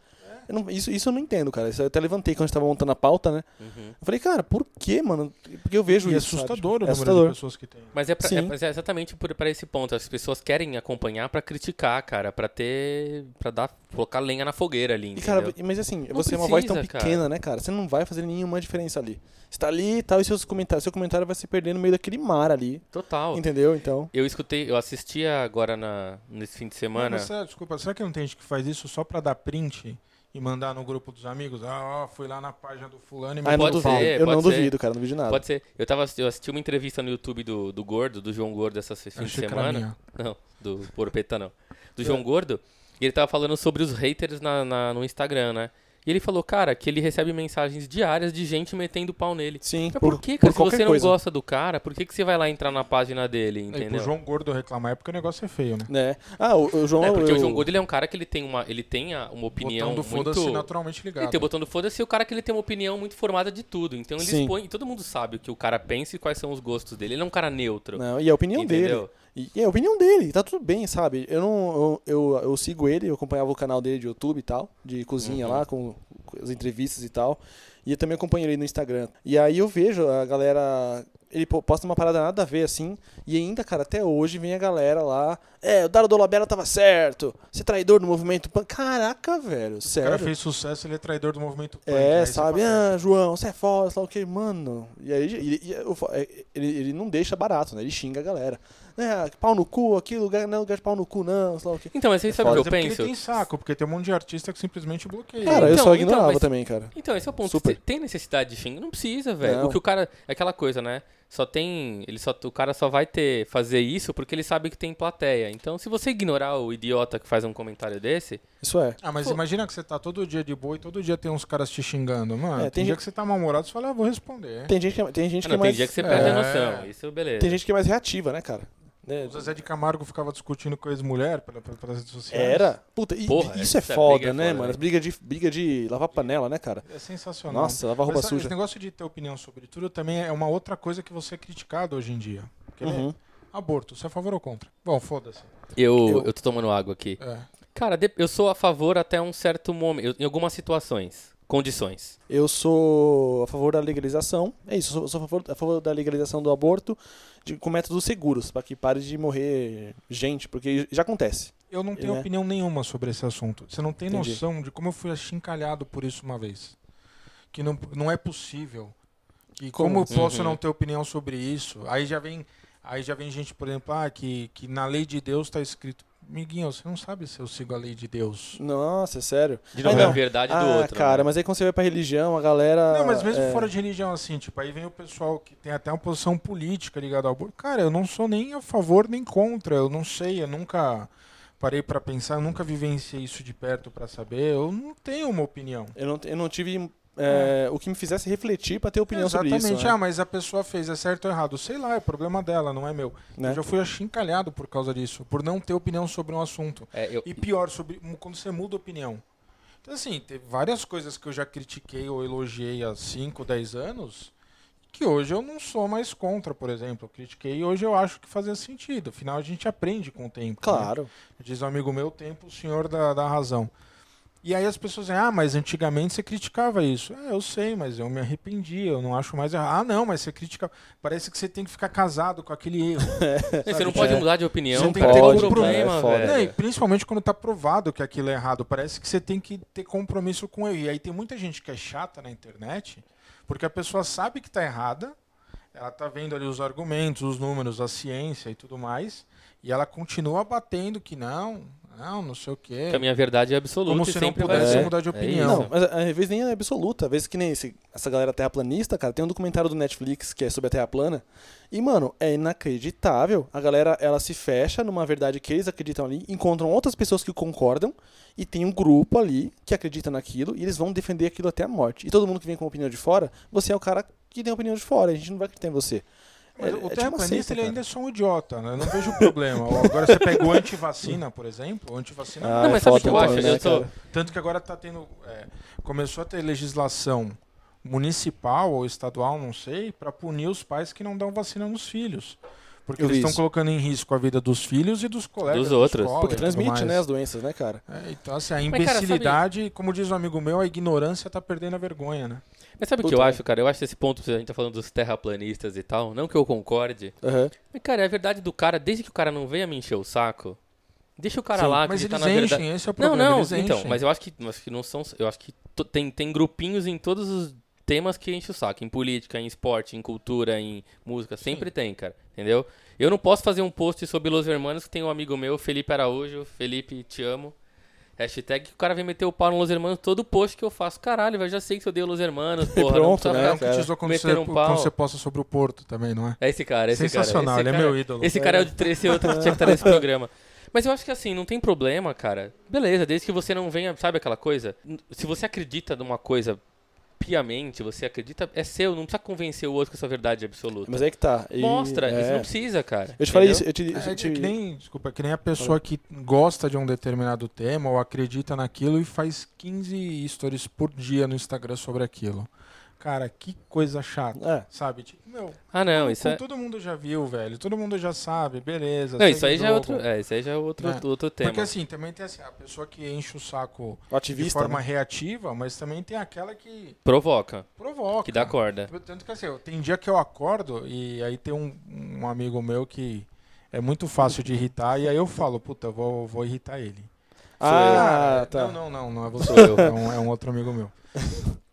Eu não- isso, isso eu não entendo, cara. Isso eu até levantei quando a gente tava montando a pauta, né? Uhum. Eu falei, cara, por que, mano? Porque eu vejo E é isso. sabe? assustador o É número assustador. de pessoas que tem. Mas é, pra- é- mas é exatamente por, pra esse ponto. As pessoas querem acompanhar pra criticar, cara. Pra ter. pra dar. colocar lenha na fogueira ali. E, cara, mas assim, Não você é uma voz tão precisa, cara. pequena, né, cara? Você não vai fazer nenhuma diferença ali. Você tá ali e tal, e seus comentários, seu comentário vai se perder no meio daquele mar ali. Total. Entendeu? Então. Eu escutei, eu assisti agora na, nesse fim de semana. Mas, será- desculpa, será que não tem gente que faz isso só pra dar print e mandar no grupo dos amigos? Ah, ó, fui lá na página do fulano e me Ah, eu não Pode ser, eu pode não ser. duvido, cara, não duvido nada. Pode ser. Eu, tava, eu assisti uma entrevista no YouTube do, do Gordo, do João Gordo, essa fim de semana. Não, do Porpeta não. Do É. João Gordo. E ele tava falando sobre os haters na, na- no Instagram, né? E ele falou, cara, que ele recebe mensagens diárias de gente metendo pau nele. Sim, Mas por, que, cara? Se qualquer você não coisa. gosta do cara, por que, que você vai lá entrar na página dele, E pro entendeu? João Gordo reclamar é porque o negócio é feio, né? Né? Ah, o, o João. É, porque eu- o João Gordo ele é um cara que ele tem uma, ele tem uma O opinião botão do muito... foda-se naturalmente ligado. Ele tem o botão do foda-se e o cara que ele tem uma opinião muito formada de tudo. Então ele Sim. expõe, e todo mundo sabe o que o cara pensa e quais são os gostos dele. Ele é um cara neutro. Não, e a opinião dele. entendeu? E, e é a opinião dele, tá tudo bem, sabe? Eu não. Eu, eu, eu sigo ele, eu acompanhava o canal dele de YouTube e tal, de cozinha Uhum. lá, com, com as entrevistas e tal. E eu também acompanho ele no Instagram. E aí eu vejo a galera. Ele po- posta uma parada nada a ver, assim. E ainda, cara, até hoje vem a galera lá. É, o Daro Dolabella tava certo. Você é traidor do movimento punk. Caraca, velho. O Sério. cara fez sucesso, ele é traidor do movimento punk. É, sabe? fala, Ah, João, você é foda, sei lá o que, mano. E aí e- e eu fa- é, ele, ele não deixa barato, né? Ele xinga a galera. É, pau no cu, aqui lugar não é lugar de pau no cu, não, sei lá o que. Então, mas você sabe o que é eu porque penso? ele tem saco, porque tem um monte de artista que simplesmente bloqueia. Cara, eu então, só então, ignorava mas- também, cara. Então, esse é o ponto. Super. Você tem necessidade de xingar? Não precisa, velho. O que o cara. É aquela coisa, né? Só tem. Ele só, o cara só vai ter fazer isso porque ele sabe que tem plateia. Então, se você ignorar o idiota que faz um comentário desse. Isso é. Ah, mas Pô. imagina que você tá todo dia de boa e todo dia tem uns caras te xingando. Mano, É, tem, tem dia gente- que você tá mal-humorado, você fala, ah, vou responder. Tem gente que, é- tem gente Ah, que é não, tem mais. dia que você É. perde a noção. Isso, beleza. Tem gente que é mais reativa, né, cara? Né? O Zezé de Camargo ficava discutindo com a ex-mulher pela- pela- pelas redes sociais. Era. Puta, e- Porra, isso é essa foda, briga é né, foda, mano? né? As brigas de, briga de lavar panela, né, cara? É sensacional. Nossa, lavar roupa Mas suja. Esse negócio de ter opinião sobre tudo também é uma outra coisa que você é criticado hoje em dia. Uhum. Aborto, você é a favor ou contra? Bom, foda-se. Eu, Eu- eu tô tomando água aqui. É. Cara, de- eu sou a favor até um certo momento. Em algumas situações. Condições. Eu sou a favor da legalização. É isso, eu sou, a, favor, a favor da legalização do aborto de- com métodos seguros, pra que pare de morrer gente, porque já acontece. Eu não tenho né? opinião nenhuma sobre esse assunto. Você não tem Entendi. noção de como eu fui achincalhado por isso uma vez. Que não, não é possível. Que como, Como eu posso Uhum. não ter opinião sobre isso? Aí já vem, aí já vem gente, por exemplo, ah, que, que na lei de Deus está escrito. Miguinho, você não sabe se eu sigo a lei de Deus. Nossa, é sério. De novo, é a verdade do Ah, outro. cara, né? mas aí quando você vai pra religião, a galera. Não, mas mesmo é, fora de religião, assim, tipo, aí vem o pessoal que tem até uma posição política ligada ao aborto. Cara, eu não sou nem a favor nem contra. Eu não sei, eu nunca parei pra pensar, eu nunca vivenciei isso de perto pra saber. Eu não tenho uma opinião. Eu não, eu não tive é, o que me fizesse refletir pra ter opinião sobre Exatamente. isso. né? Ah, mas a pessoa fez, é certo ou errado? Sei lá, é problema dela, não é meu. Né? Eu já fui achincalhado por causa disso, por não ter opinião sobre um assunto. É, eu- E pior, sobre quando você muda opinião. Então, assim, teve várias coisas que eu já critiquei ou elogiei há 5, 10 anos, que hoje eu não sou mais contra, por exemplo. Eu critiquei e hoje eu acho que fazia sentido. Afinal, a gente aprende com o tempo. né? Claro. Diz um amigo meu, tempo, o senhor da, da razão. E aí as pessoas dizem, ah, mas antigamente você criticava isso. É, eu sei, mas eu me arrependi, eu não acho mais errado. Ah, não, mas você critica. Parece que você tem que ficar casado com aquele erro. Você não pode É. mudar de opinião. Você não cara. tem que ter problema, é foda. Não, e principalmente quando tá provado que aquilo é errado. Parece que você tem que ter compromisso com ele. E aí tem muita gente que é chata na internet, porque a pessoa sabe que tá errada, ela tá vendo ali os argumentos, os números, a ciência e tudo mais, e ela continua batendo que não, não, não sei o quê. Que a minha verdade é absoluta Como e se não sempre pudesse ser. mudar de É opinião. isso. Não, mas às vezes nem é absoluta. Às vezes que nem esse- essa galera terraplanista, cara, tem um documentário do Netflix que é sobre a Terra plana. E, mano, é inacreditável. A galera, ela se fecha numa verdade que eles acreditam ali, encontram outras pessoas que concordam e tem um grupo ali que acredita naquilo e eles vão defender aquilo até a morte. E todo mundo que vem com opinião de fora, você é o cara que tem opinião de fora, a gente não vai acreditar em você. Mas É- o é tipo terraplanista ele cara. ainda é só um idiota, né? Eu não vejo problema. Agora você pegou antivacina, por exemplo, o antivacina Ah, Não, é mas sabe o que eu acho? né, sou- cara? Tanto que agora tá tendo. é, começou a ter legislação municipal ou estadual, não sei, para punir os pais que não dão vacina nos filhos. Porque Eu eles estão colocando em risco a vida dos filhos e dos colegas. Dos outros. escola Porque transmite, né, as doenças, né, cara? É, então, assim, a Mas, cara, sabe- imbecilidade, como diz um amigo meu, a ignorância tá perdendo a vergonha, né? Mas sabe o que eu acho, cara? Eu acho esse ponto, a gente tá falando dos terraplanistas e tal, não que eu concorde. Aham. Mas, cara, é a verdade do cara, desde que o cara não venha me encher o saco, deixa o cara Sim, lá Mas acreditar eles na enchem, verdade. esse é o Não, problema. não, eles então, mas eu acho que, acho que não são. Eu acho que tem, tem grupinhos em todos os. temas que enche o saco. Em política, em esporte, em cultura, em música. Sempre tem, cara. Entendeu? Eu não posso fazer um post sobre Los Hermanos que tem um amigo meu, Felipe Araújo. Felipe, te amo. Hashtag que o cara vem meter o pau no Los Hermanos todo post que eu faço. Caralho, velho, já sei que eu dei o Los Hermanos, porra. Pronto, né, É um que cara? te quando você, um pau. quando você posta sobre o Porto também, não é? É esse cara, esse Sensacional, cara. Esse ele é cara- meu ídolo. Esse cara é o de esse outro que tinha que estar nesse programa. Mas eu acho que assim, não tem problema, cara. Beleza, desde que você não venha, sabe aquela coisa? Se você acredita numa coisa piamente, você acredita, é seu, não precisa convencer o outro que essa verdade é absoluta. Mas aí que tá. E- Mostra, é. isso não precisa, cara. Eu te falei entendeu? isso, eu te, É, eu te- é que nem, desculpa, é que nem a pessoa que gosta de um determinado tema ou acredita naquilo e faz 15 stories por dia no Instagram sobre aquilo. Cara, que coisa chata, É. sabe? Tipo, meu, Ah, não, isso é. todo mundo já viu, velho. Todo mundo já sabe, beleza. Não, isso aí já é outro, é, isso aí já é outro, É. outro tema. Porque assim, também tem assim, a pessoa que enche o saco O de ativista. forma né? reativa, mas também tem aquela que Provoca, provoca. que dá corda. Tanto que assim, eu- tem dia que eu acordo e aí tem um, um amigo meu que é muito fácil de irritar e aí eu falo, puta, eu vou, vou irritar ele. Ah, tá. Não, não, não, não é você. Eu. É um, é um outro amigo meu.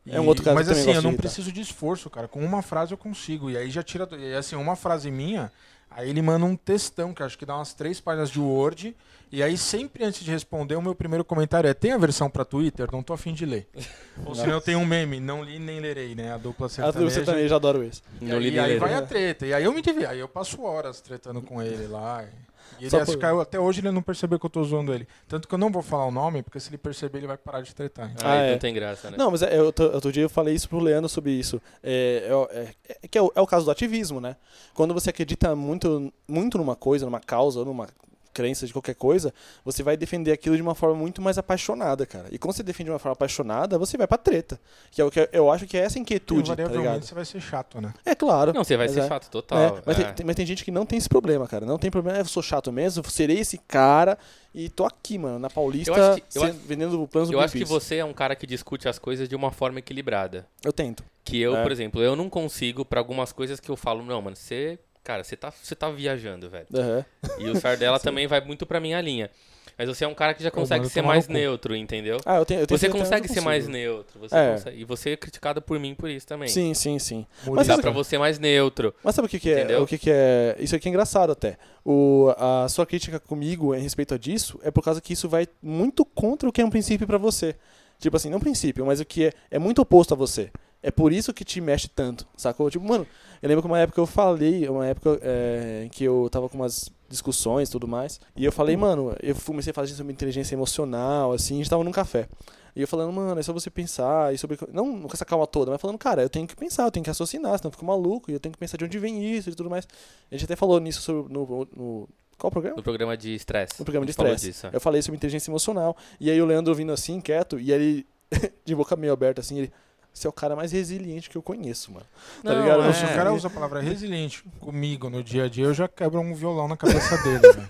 É um outro cara Mas assim, eu não preciso de esforço, cara. Com uma frase eu consigo. E aí já tira. E assim, uma frase minha, aí ele manda um textão, que acho que dá umas três páginas de Word. E aí, sempre antes de responder, o meu primeiro comentário é: tem a versão pra Twitter? Não tô afim de ler. Ou senão eu tenho um meme, não li nem lerei, né? A dupla Ah, sertaneja. você também já adoro esse. E Não aí, li nem aí lerei. vai a treta. E aí eu me divi, aí eu passo horas tretando com ele lá. E ele acho por- que eu- até hoje ele não percebeu que eu tô zoando ele. Tanto que eu não vou falar o nome, porque se ele perceber, ele vai parar de tretar. Então, Ah, é. não tem graça, né? Não, mas é, eu, outro outro dia eu falei isso pro Leandro sobre isso. É, é- é- é que é o, é o caso do ativismo, né? Quando você acredita muito, muito numa coisa, numa causa, numa crença de qualquer coisa, você vai defender aquilo de uma forma muito mais apaixonada, cara. E quando você defende de uma forma apaixonada, você vai pra treta. Que é o que eu acho que é essa inquietude, tá ligado? você vai ser chato, né? É claro. Não, você vai ser é. chato É, total. mas, é. Tem, mas tem gente que não tem esse problema, cara. Não tem problema. "Ah, Eu sou chato mesmo, serei esse cara e tô aqui, mano, na Paulista, Eu acho que- eu se- acho- vendendo planos do Eu acho que você é um cara que discute as coisas de uma forma equilibrada. Eu tento. Que eu, É. por exemplo, eu não consigo pra algumas coisas que eu falo, não, mano, você, cara, você tá, você tá viajando, velho. Aham. E o Sardella também vai muito pra minha linha. Mas você é um cara que já consegue ser mais neutro, entendeu? Ah, eu tenho, eu tenho Você consegue que ser mais neutro. Você É. consegue- e você é criticado por mim por isso também. Sim, sim, sim. Mas Dá sabe- pra você mais neutro. Mas sabe o que, que é? Entendeu? O que, que é? Isso aqui é engraçado até. O, a sua crítica comigo em respeito a disso é por causa que isso vai muito contra o que é um princípio pra você. Tipo assim, não princípio, mas o que é, é muito oposto a você. É por isso que te mexe tanto, sacou? Tipo, mano, eu lembro que uma época eu falei, uma época é, que eu tava com umas discussões e tudo mais, e eu falei, mano, eu comecei a falar sobre inteligência emocional, assim, a gente tava num café. E eu falando, mano, é só você pensar, e sobre. Não com essa calma toda, mas falando, cara, eu tenho que pensar, eu tenho que raciocinar, senão eu fico maluco, e eu tenho que pensar de onde vem isso e tudo mais. A gente até falou nisso sobre, no, no. Qual programa? No programa de estresse. No programa de estresse. é. Eu falei sobre inteligência emocional. E aí o Leandro vindo assim, quieto, e ele, de boca meio aberta, assim, ele. Você é o cara mais resiliente que eu conheço, mano. Tá Não, ligado? Não, é. se o cara usa a palavra resiliente comigo no dia a dia, eu já quebro um violão na cabeça dele, velho.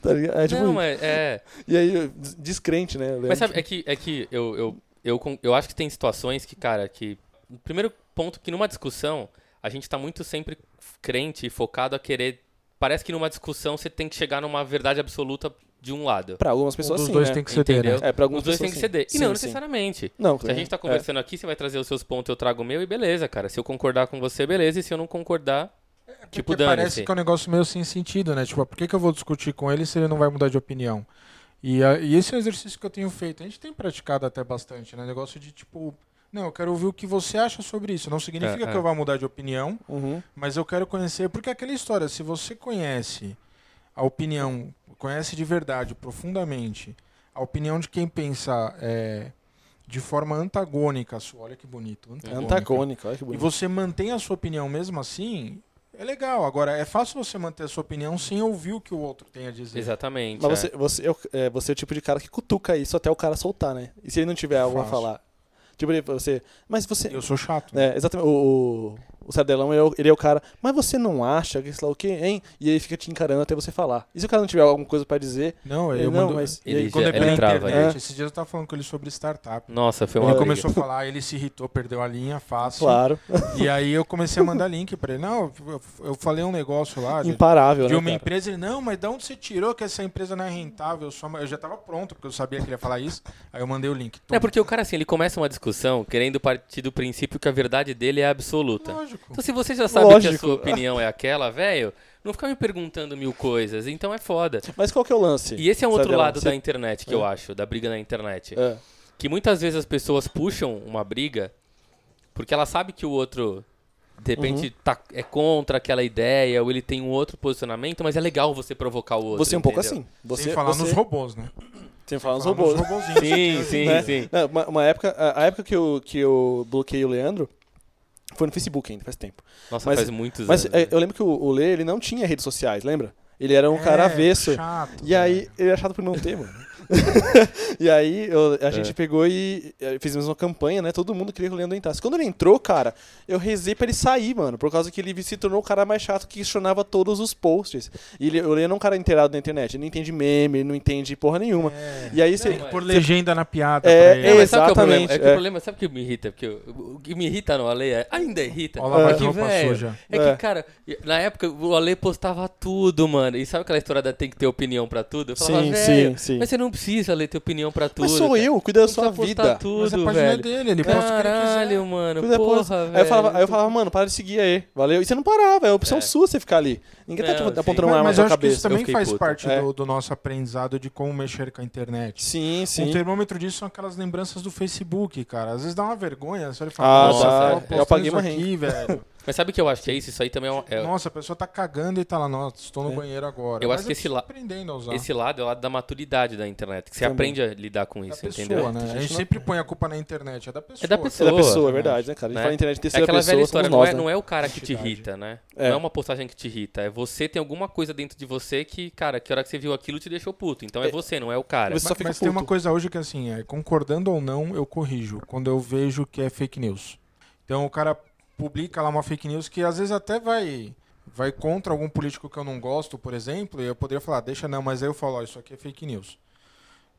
Tá ligado? É, tipo, Não, mas é. E aí, des- descrente, né? Mas sabe, é que, é que eu, eu, eu, eu acho que tem situações que, cara, que. O primeiro ponto que numa discussão, a gente tá muito sempre crente e focado a querer. Parece que numa discussão você tem que chegar numa verdade absoluta de um lado. Pra algumas Um pessoas dos sim, dois né? tem que ceder, Entendeu? né? É, pra algumas Os dois têm pessoas que sim. ceder. E Sim, não sim. necessariamente. Não, Se a gente tá é. conversando aqui, você vai trazer os seus pontos, eu trago o meu, e beleza, cara. Se eu concordar com você, beleza. E se eu não concordar, tipo, Porque dane-se. parece que é um negócio meio sem sentido, né? Tipo, por que, que eu vou discutir com ele se ele não vai mudar de opinião? E, a- e esse é um exercício que eu tenho feito. A gente tem praticado até bastante, né? Negócio de tipo, não, eu quero ouvir o que você acha sobre isso. Não significa É, que é. eu vá mudar de opinião, Uhum. mas eu quero conhecer. Porque é aquela história, se você conhece a opinião, conhece de verdade, profundamente, a opinião de quem pensa é, de forma antagônica à sua, olha que bonito. Antagônica. Antagônico, olha que E bonito. você mantém a sua opinião mesmo assim, é legal. Agora, é fácil você manter a sua opinião sem ouvir o que o outro tem a dizer. Exatamente. Mas é. você, você, é o- é, você é o tipo de cara que cutuca isso até o cara soltar, né? E se ele não tiver algo a falar? Tipo, ele- você. Mas você. Eu sou chato. né? É, exatamente. O, o- O Sardelão, ele é o, ele é o cara, mas você não acha que sei lá o quê, hein? E ele fica te encarando até você falar. E se o cara não tiver alguma coisa pra dizer, Não, ele, eu não, mando... mas... e Ele aí? Quando já- é pela ele trava, internet, é. esses dias eu tava falando com ele sobre startup. Nossa, foi uma Ele briga. começou a falar, ele se irritou, perdeu a linha, fácil. Claro, E aí eu comecei a mandar link pra ele. Não, eu, eu falei um negócio lá de, imparável, de né, uma cara? empresa. Ele, não, mas de onde você tirou que essa empresa não é rentável? Eu, só- eu já tava pronto, porque eu sabia que ele ia falar isso. Aí eu mandei o link. É porque o cara, assim, ele começa uma discussão querendo partir do princípio que a verdade dele é absoluta. Lógico. Então, se você já sabe que a Lógico. sua opinião é aquela, velho, não fica me perguntando mil coisas. Então é foda. Mas qual que é o lance? E esse é um outro lado Você- da internet que eu É. acho, da briga na internet. É. Que muitas vezes as pessoas puxam uma briga porque ela sabe que o outro, de repente, Uhum. tá, é contra aquela ideia ou ele tem um outro posicionamento, mas é legal você provocar o outro. Você é um pouco entendeu? assim. Você, Sem falar você, nos robôs, né? Sem falar nos robôs. Sim, sim, né? sim. Não, uma, uma época, a, a época que eu, que eu bloqueei o Leandro foi no Facebook ainda, faz tempo. Nossa, Mas- faz muitos Mas anos. é, né? eu lembro que o, o Lê, ele não tinha redes sociais, lembra? Ele era um cara É, avesso. Chato, E aí, ele era chato por não ter, mano. e aí, eu- a É. gente pegou e fizemos uma campanha, né? Todo mundo queria que o Leandro entrasse. Quando ele entrou, cara, eu rezei pra ele sair, mano. Por causa que ele se tornou o cara mais chato que questionava todos os posts. E ele, o Leandro é um cara inteirado na internet. Ele não entende meme, ele não entende porra nenhuma. É. E aí, Tem você... pôr legenda na piada É, pra Não, ele. é, mas sabe o que é o problema? exatamente, É é. o problema, sabe o que me irrita? Porque o, o que me irrita no Ale é, ainda irrita. Olha lá, é que, velho, é É. que, cara, na época o Ale postava tudo, mano. E sabe aquela história da tem que ter opinião pra tudo? Eu falava, Sim, sim, sim. mas você não precisa ler ter opinião pra tudo. Mas sou cara. eu, cuida da Não sua precisa vida. tudo, Mas a página velho. dele, ele posta o que ele Caralho, mano, Cuida da porra, velho. Aí eu, falava, aí eu falava, mano, para de seguir aí, valeu? E você não parava, é opção É. sua você ficar ali. Ninguém tá Não, te sim. apontando Mas, uma arma na mas eu sua acho que isso cabeça. também faz puto. parte É. do, do nosso aprendizado de como mexer com a internet. Sim, Um sim. termômetro disso são aquelas lembranças do Facebook, cara. Às vezes dá uma vergonha. Você olha e fala, Ah, nossa, eu apaguei uma aqui, velho. Mas sabe o que eu acho que é isso? Isso aí também é, um- é- Nossa, a pessoa tá cagando e tá lá, nossa, estou no É. banheiro agora. Eu Mas acho que esse la- aprendendo a usar. esse lado é o lado da maturidade da internet. Que você Também. aprende a lidar com da isso, pessoa, entendeu? né? A A gente gente não- sempre põe a culpa na internet, é da pessoa. É da É pessoa. da pessoa, é Exatamente. verdade, né, cara? A gente Né? fala internet em É terceira aquela pessoa, velha história, nós, não, é, né? não é o cara que te irrita, né? É. Não é uma postagem que te irrita. É você tem alguma coisa dentro de você que, cara, que hora que você viu aquilo te deixou puto. Então é, É. você, não é o cara. Você só Mas, fica mas tem uma puto. coisa hoje que assim, é, concordando ou não, eu corrijo. Quando eu vejo que é fake news. Então o cara publica lá uma fake news que às vezes até vai vai contra algum político que eu não gosto, por exemplo, e eu poderia falar, deixa não, mas aí eu falo, ó, isso aqui é fake news.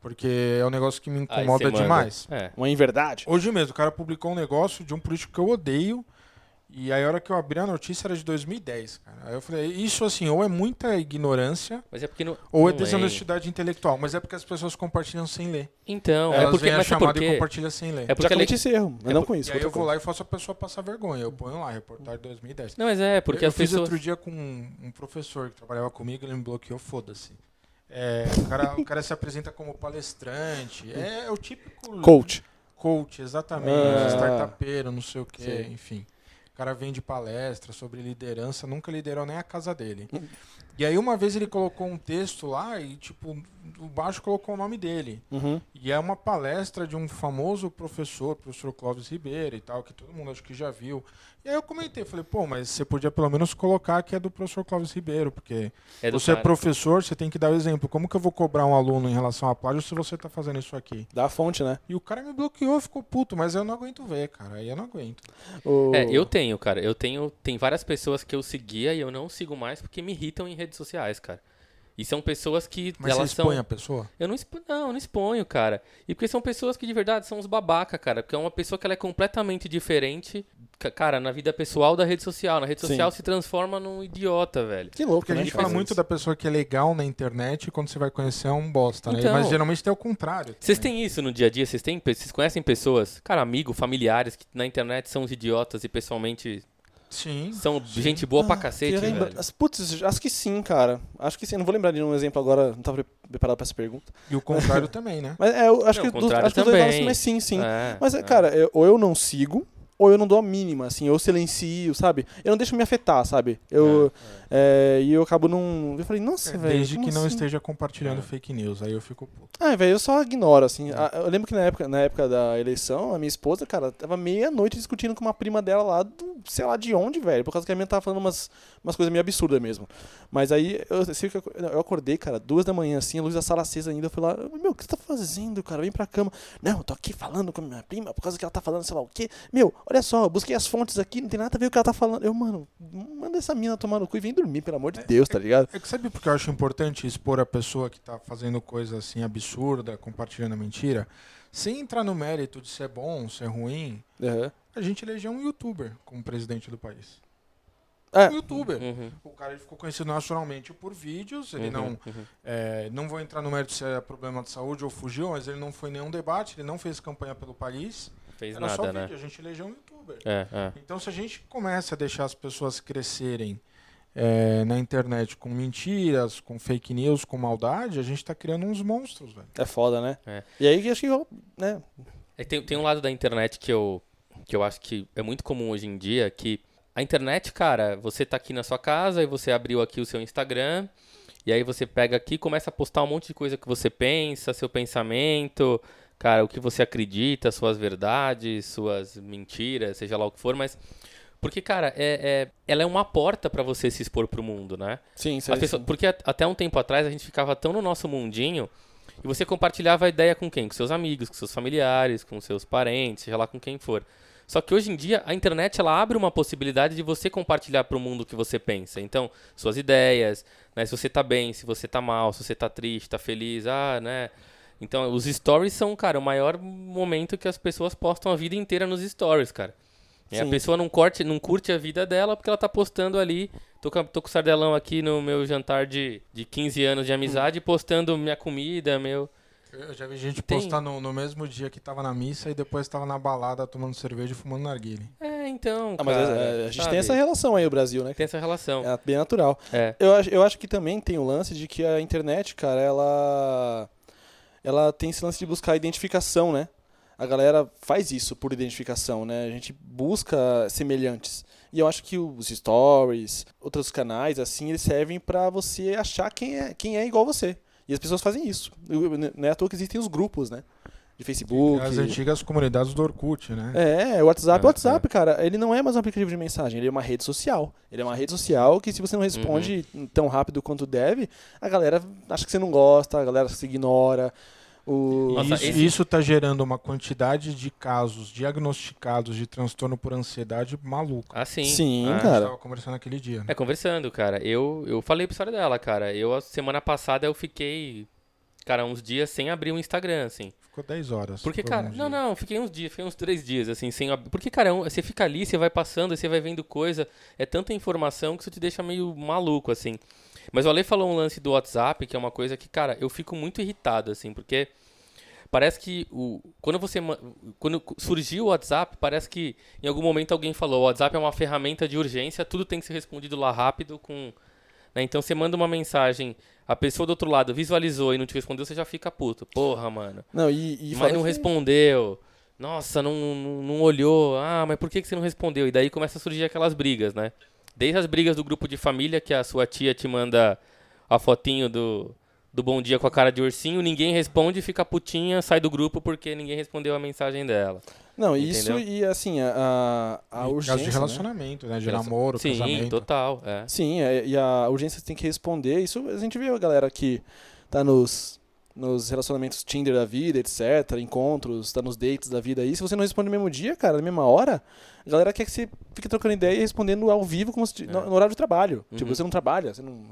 Porque é um negócio que me incomoda demais. É. Uma inverdade. Hoje mesmo, o cara publicou um negócio de um político que eu odeio. E aí, a hora que eu abri a notícia era de 2010, cara. Aí eu falei, isso assim, ou é muita ignorância, Mas é porque não. ou é não desonestidade intelectual. Mas é porque as pessoas compartilham sem ler. Então, é Elas porque. veem a Mas sabe por chamada e quê? compartilham sem ler. É Já porque ela- cometi esse erro, mas é não por- com isso. E aí eu vou coisa. lá e faço a pessoa passar vergonha. Eu ponho lá, reportagem 2010. Não, mas é, porque eu as fiz pessoas. outro dia com um, um professor que trabalhava comigo, ele me bloqueou, foda-se. É, o, cara, o cara se apresenta como palestrante. É, o típico. Coach. Coach, exatamente. Ah. Startupeiro, não sei o quê, Sim. enfim. O cara vende palestra sobre liderança, nunca liderou nem a casa dele. E aí uma vez ele colocou um texto lá e, tipo, o baixo colocou o nome dele. Uhum. E é uma palestra de um famoso professor, professor Clóvis Ribeiro e tal, que todo mundo acho que já viu. E aí eu comentei, falei, pô, mas você podia pelo menos colocar que é do professor Clóvis Ribeiro, porque É você é cara. professor, você tem que dar o exemplo. Como que eu vou cobrar um aluno em relação a plágio se você tá fazendo isso aqui? Da fonte, né? E o cara me bloqueou, ficou puto, mas eu não aguento ver, cara. Aí eu não aguento. O... É, eu tenho, cara. Eu tenho. Tem várias pessoas que eu seguia e eu não sigo mais porque me irritam em redes sociais, cara. E são pessoas que Mas elas você são. expõe a pessoa? Eu não exponho, não, eu não exponho, cara. E porque são pessoas que de verdade são uns babaca, cara. Porque é uma pessoa que ela é completamente diferente, ca- cara, na vida pessoal da rede social. Na rede Sim. social se transforma num idiota, velho. Que louco, Porque a né, gente fala muito da pessoa que é legal na internet e quando você vai conhecer é um bosta, né? Então. Mas geralmente é o contrário. Vocês têm isso no dia a dia? Vocês têm, vocês conhecem pessoas, cara, amigo, familiares que na internet são os idiotas e pessoalmente Sim. são gente boa pra Ah, cacete, queria lembrar- velho. As- Putz, acho que sim, cara. Acho que sim. Não vou lembrar de um exemplo agora, não tava pre- preparado pra essa pergunta. E o contrário também, né? Mas é, eu acho Não, que, o dos, contrário acho que os dois lados sim, mas sim, sim. É, Mas, é. cara, eu- ou eu não sigo, ou eu não dou a mínima, assim, eu silencio, sabe? Eu não deixo me afetar, sabe? Eu, é, e eu acabo não. Eu falei, nossa, É, velho. Desde que não assim? esteja compartilhando É. fake news. Aí eu fico puto. Ah, velho, eu só ignoro, assim. A- Eu lembro que na época, na época da eleição, a minha esposa, cara, tava meia-noite discutindo com uma prima dela lá, do, sei lá de onde, velho. Por causa que a minha tava falando umas, umas coisas meio absurdas mesmo. Mas aí, eu, sei que eu, eu acordei, cara, duas da manhã, assim, a luz da sala acesa ainda. Eu fui lá, meu, o que você tá fazendo, cara? Vem pra cama. Não, eu tô aqui falando com a minha prima por causa que ela tá falando sei lá o quê. Meu, olha só, eu busquei as fontes aqui, não tem nada a ver com o que ela tá falando. Eu, mano, manda essa mina tomar no cu e vem dormir, pelo amor de Deus, tá ligado? É que sabe porque eu acho importante expor a pessoa que tá fazendo coisa assim absurda, compartilhando mentira, sem entrar no mérito de ser bom, ser ruim, Aham. a gente elegeu um youtuber como presidente do país. É. Um youtuber. Uhum. O cara ele ficou conhecido nacionalmente por vídeos, ele Uhum, não uhum. É, não vou entrar no mérito se é problema de saúde ou fugiu, mas ele não foi em nenhum debate, ele não fez campanha pelo país. Fez Era só nada, né? vídeo, a gente elegeu um youtuber. É, é. Então, se a gente começa a deixar as pessoas crescerem é, na internet com mentiras, com fake news, com maldade, a gente tá criando uns monstros, velho. É foda, né? É. E aí, acho que, né? É, tem, tem um lado da internet que eu, que eu acho que é muito comum hoje em dia, que a internet, cara, você tá aqui na sua casa e você abriu aqui o seu Instagram, e aí você pega aqui e começa a postar um monte de coisa que você pensa, seu pensamento, cara, o que você acredita, suas verdades, suas mentiras, seja lá o que for, mas... Porque, cara, é, é- ela é uma porta pra você se expor pro mundo, né? Sim, sim. porque at- até um tempo atrás a gente ficava tão no nosso mundinho e você compartilhava a ideia com quem? Com seus amigos, com seus familiares, com seus parentes, seja lá com quem for. Só que hoje em dia a internet ela abre uma possibilidade de você compartilhar para o mundo o que você pensa. Então, suas ideias, né, se você tá bem, se você tá mal, se você tá triste, tá feliz, ah, né? Então, os stories são, cara, o maior momento que as pessoas postam a vida inteira nos stories, cara. E a pessoa não, corte, não curte a vida dela porque ela tá postando ali. Tô com, a- tô com o sardelão aqui no meu jantar de, de 15 anos de amizade, postando minha comida, meu. Eu já vi gente Tem- postar no, no mesmo dia que tava na missa e depois tava na balada tomando cerveja e fumando narguile. É, então. Ah, mas cara, é, a gente sabe? tem essa relação aí, o Brasil, né? Tem essa relação. É bem natural. É. Eu acho, eu acho que também tem o lance de que a internet, cara, ela. Ela tem esse lance de buscar identificação, né? A galera faz isso por identificação, né? A gente busca semelhantes. E eu acho que os stories, outros canais, assim, eles servem pra você achar quem é, quem é igual você. E as pessoas fazem isso. Não é à toa que existem os grupos, né? De Facebook. As antigas comunidades do Orkut, né? É, o WhatsApp, É, o WhatsApp, cara, ele não é mais um aplicativo de mensagem, ele é uma rede social. Ele é uma rede social que se você não responde tão rápido quanto deve, a galera acha que você não gosta, a galera se ignora. O... Nossa, isso, esse- isso tá gerando uma quantidade de casos diagnosticados de transtorno por ansiedade maluca. Ah, sim. Sim, Ah. A gente cara. tava conversando aquele dia. né? É, conversando, cara. Eu, eu falei pra história dela, cara. Eu, a semana passada, eu fiquei, cara, uns dias sem abrir o Instagram, assim. Ficou 10 horas. Porque, por cara, uns não, dias. não, fiquei uns dias, fiquei uns três dias, assim, sem Porque, cara, é um- você fica ali, você vai passando, você vai vendo coisa, é tanta informação que isso te deixa meio maluco, assim. Mas o Ale falou um lance do WhatsApp, que é uma coisa que, cara, eu fico muito irritado, assim, porque parece que o, quando você. Quando surgiu o WhatsApp, parece que em algum momento alguém falou: o WhatsApp é uma ferramenta de urgência, tudo tem que ser respondido lá rápido com. Né? Então você manda uma mensagem, a pessoa do outro lado visualizou e não te respondeu, você já fica puto. Porra, mano. Não, e, e Mas não que- respondeu. Nossa, não, não, não olhou. Ah, mas por que, que você não respondeu? E daí começa a surgir aquelas brigas, né? Desde as brigas do grupo de família, que a sua tia te manda a fotinho do, do bom dia com a cara de ursinho, ninguém responde, fica putinha, sai do grupo porque ninguém respondeu a mensagem dela. Não, isso Entendeu? e assim, a, a, urgência. caso de né? relacionamento, né? De Relacion- namoro, Sim, casamento. total. É. Sim, é, e a urgência tem que responder. Isso a gente vê a galera que tá nos, nos relacionamentos Tinder da vida, etc., encontros, tá nos dates da vida aí. Se você não responde no mesmo dia, cara, na mesma hora, a galera quer que você fique trocando ideia e respondendo ao vivo como se, no, É. no horário de trabalho. Uhum. Tipo, você não trabalha, você não.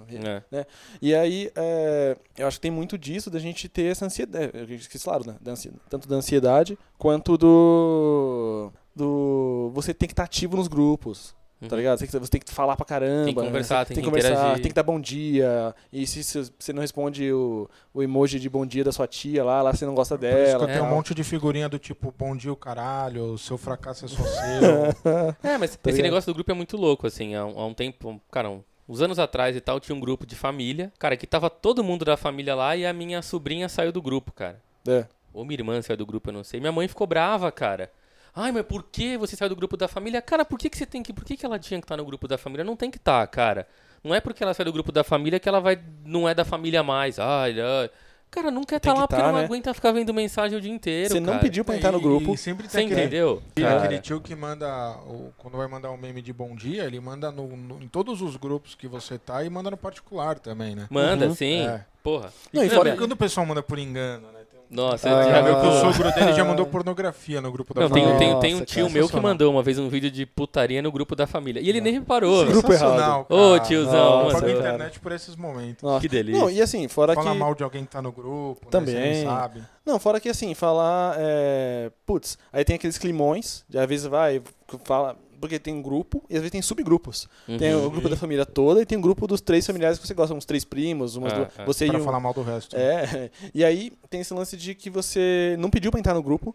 É. E aí, é, eu acho que tem muito disso da gente ter essa ansiedade. Esqueci, claro, né? da ansi- tanto da ansiedade quanto do. do você tem que estar ativo nos grupos. Tá Uhum. ligado? Você tem, que, você tem que falar pra caramba. Tem que conversar, você tem que conversar, interagir. tem que dar bom dia. E se, se você não responde o, o emoji de bom dia da sua tia lá, lá você não gosta Por isso que dela. eu tenho um tal. monte de figurinha do tipo, bom dia o caralho, o seu fracasso é só seu. É, mas Tá esse ligado? negócio do grupo é muito louco, assim. Há um, há um tempo, cara, um- uns anos atrás e tal, tinha um grupo de família. Cara, que tava todo mundo da família lá e a minha sobrinha saiu do grupo, cara. É. Ou minha irmã saiu do grupo, eu não sei. Minha mãe ficou brava, cara. Ai, mas por que você saiu do grupo da família? Cara, por que, que você tem que. Por que, que ela tinha que estar no grupo da família? Não tem que estar, cara. Não é porque ela saiu do grupo da família que ela vai. Não é da família mais. Ai, ai. Cara, não quer estar que lá porque tá, não né? aguenta ficar vendo mensagem o dia inteiro. Você não cara. pediu pra entrar no grupo. E sempre Você tem aquele, entendeu? E Cara. aquele tio que manda, o- quando vai mandar um meme de bom dia, ele manda no, no- em todos os grupos que você tá e manda no particular também, né? Manda, Uhum. sim. É. Porra. Não, e E fora- quando o pessoal manda por engano, né? Tem um Nossa, Ah. já meu o Ah. sogro dele já mandou pornografia no grupo da Não, tem, família. tem, tem um Nossa, tio cara, meu que mandou uma vez um vídeo de putaria no grupo da família. E ele nem reparou. Grupo Sensacional, Ô, cara. tiozão, Nossa, Paga a internet por esses momentos. Nossa. Que delícia. Não, e assim, fora Fala que. mal de alguém que tá no grupo, né, Também. você nem sabe. Não, fora que assim, falar. É... Putz, aí tem aqueles climões, de às vezes vai, fala. Porque tem um grupo e às vezes tem subgrupos. Tem Uhum. o grupo da família toda e tem o grupo dos três familiares que você gosta, uns três primos, umas Ah, duas. ah. Você Pra e um. falar mal do resto. É, e aí tem esse lance de que você não pediu pra entrar no grupo.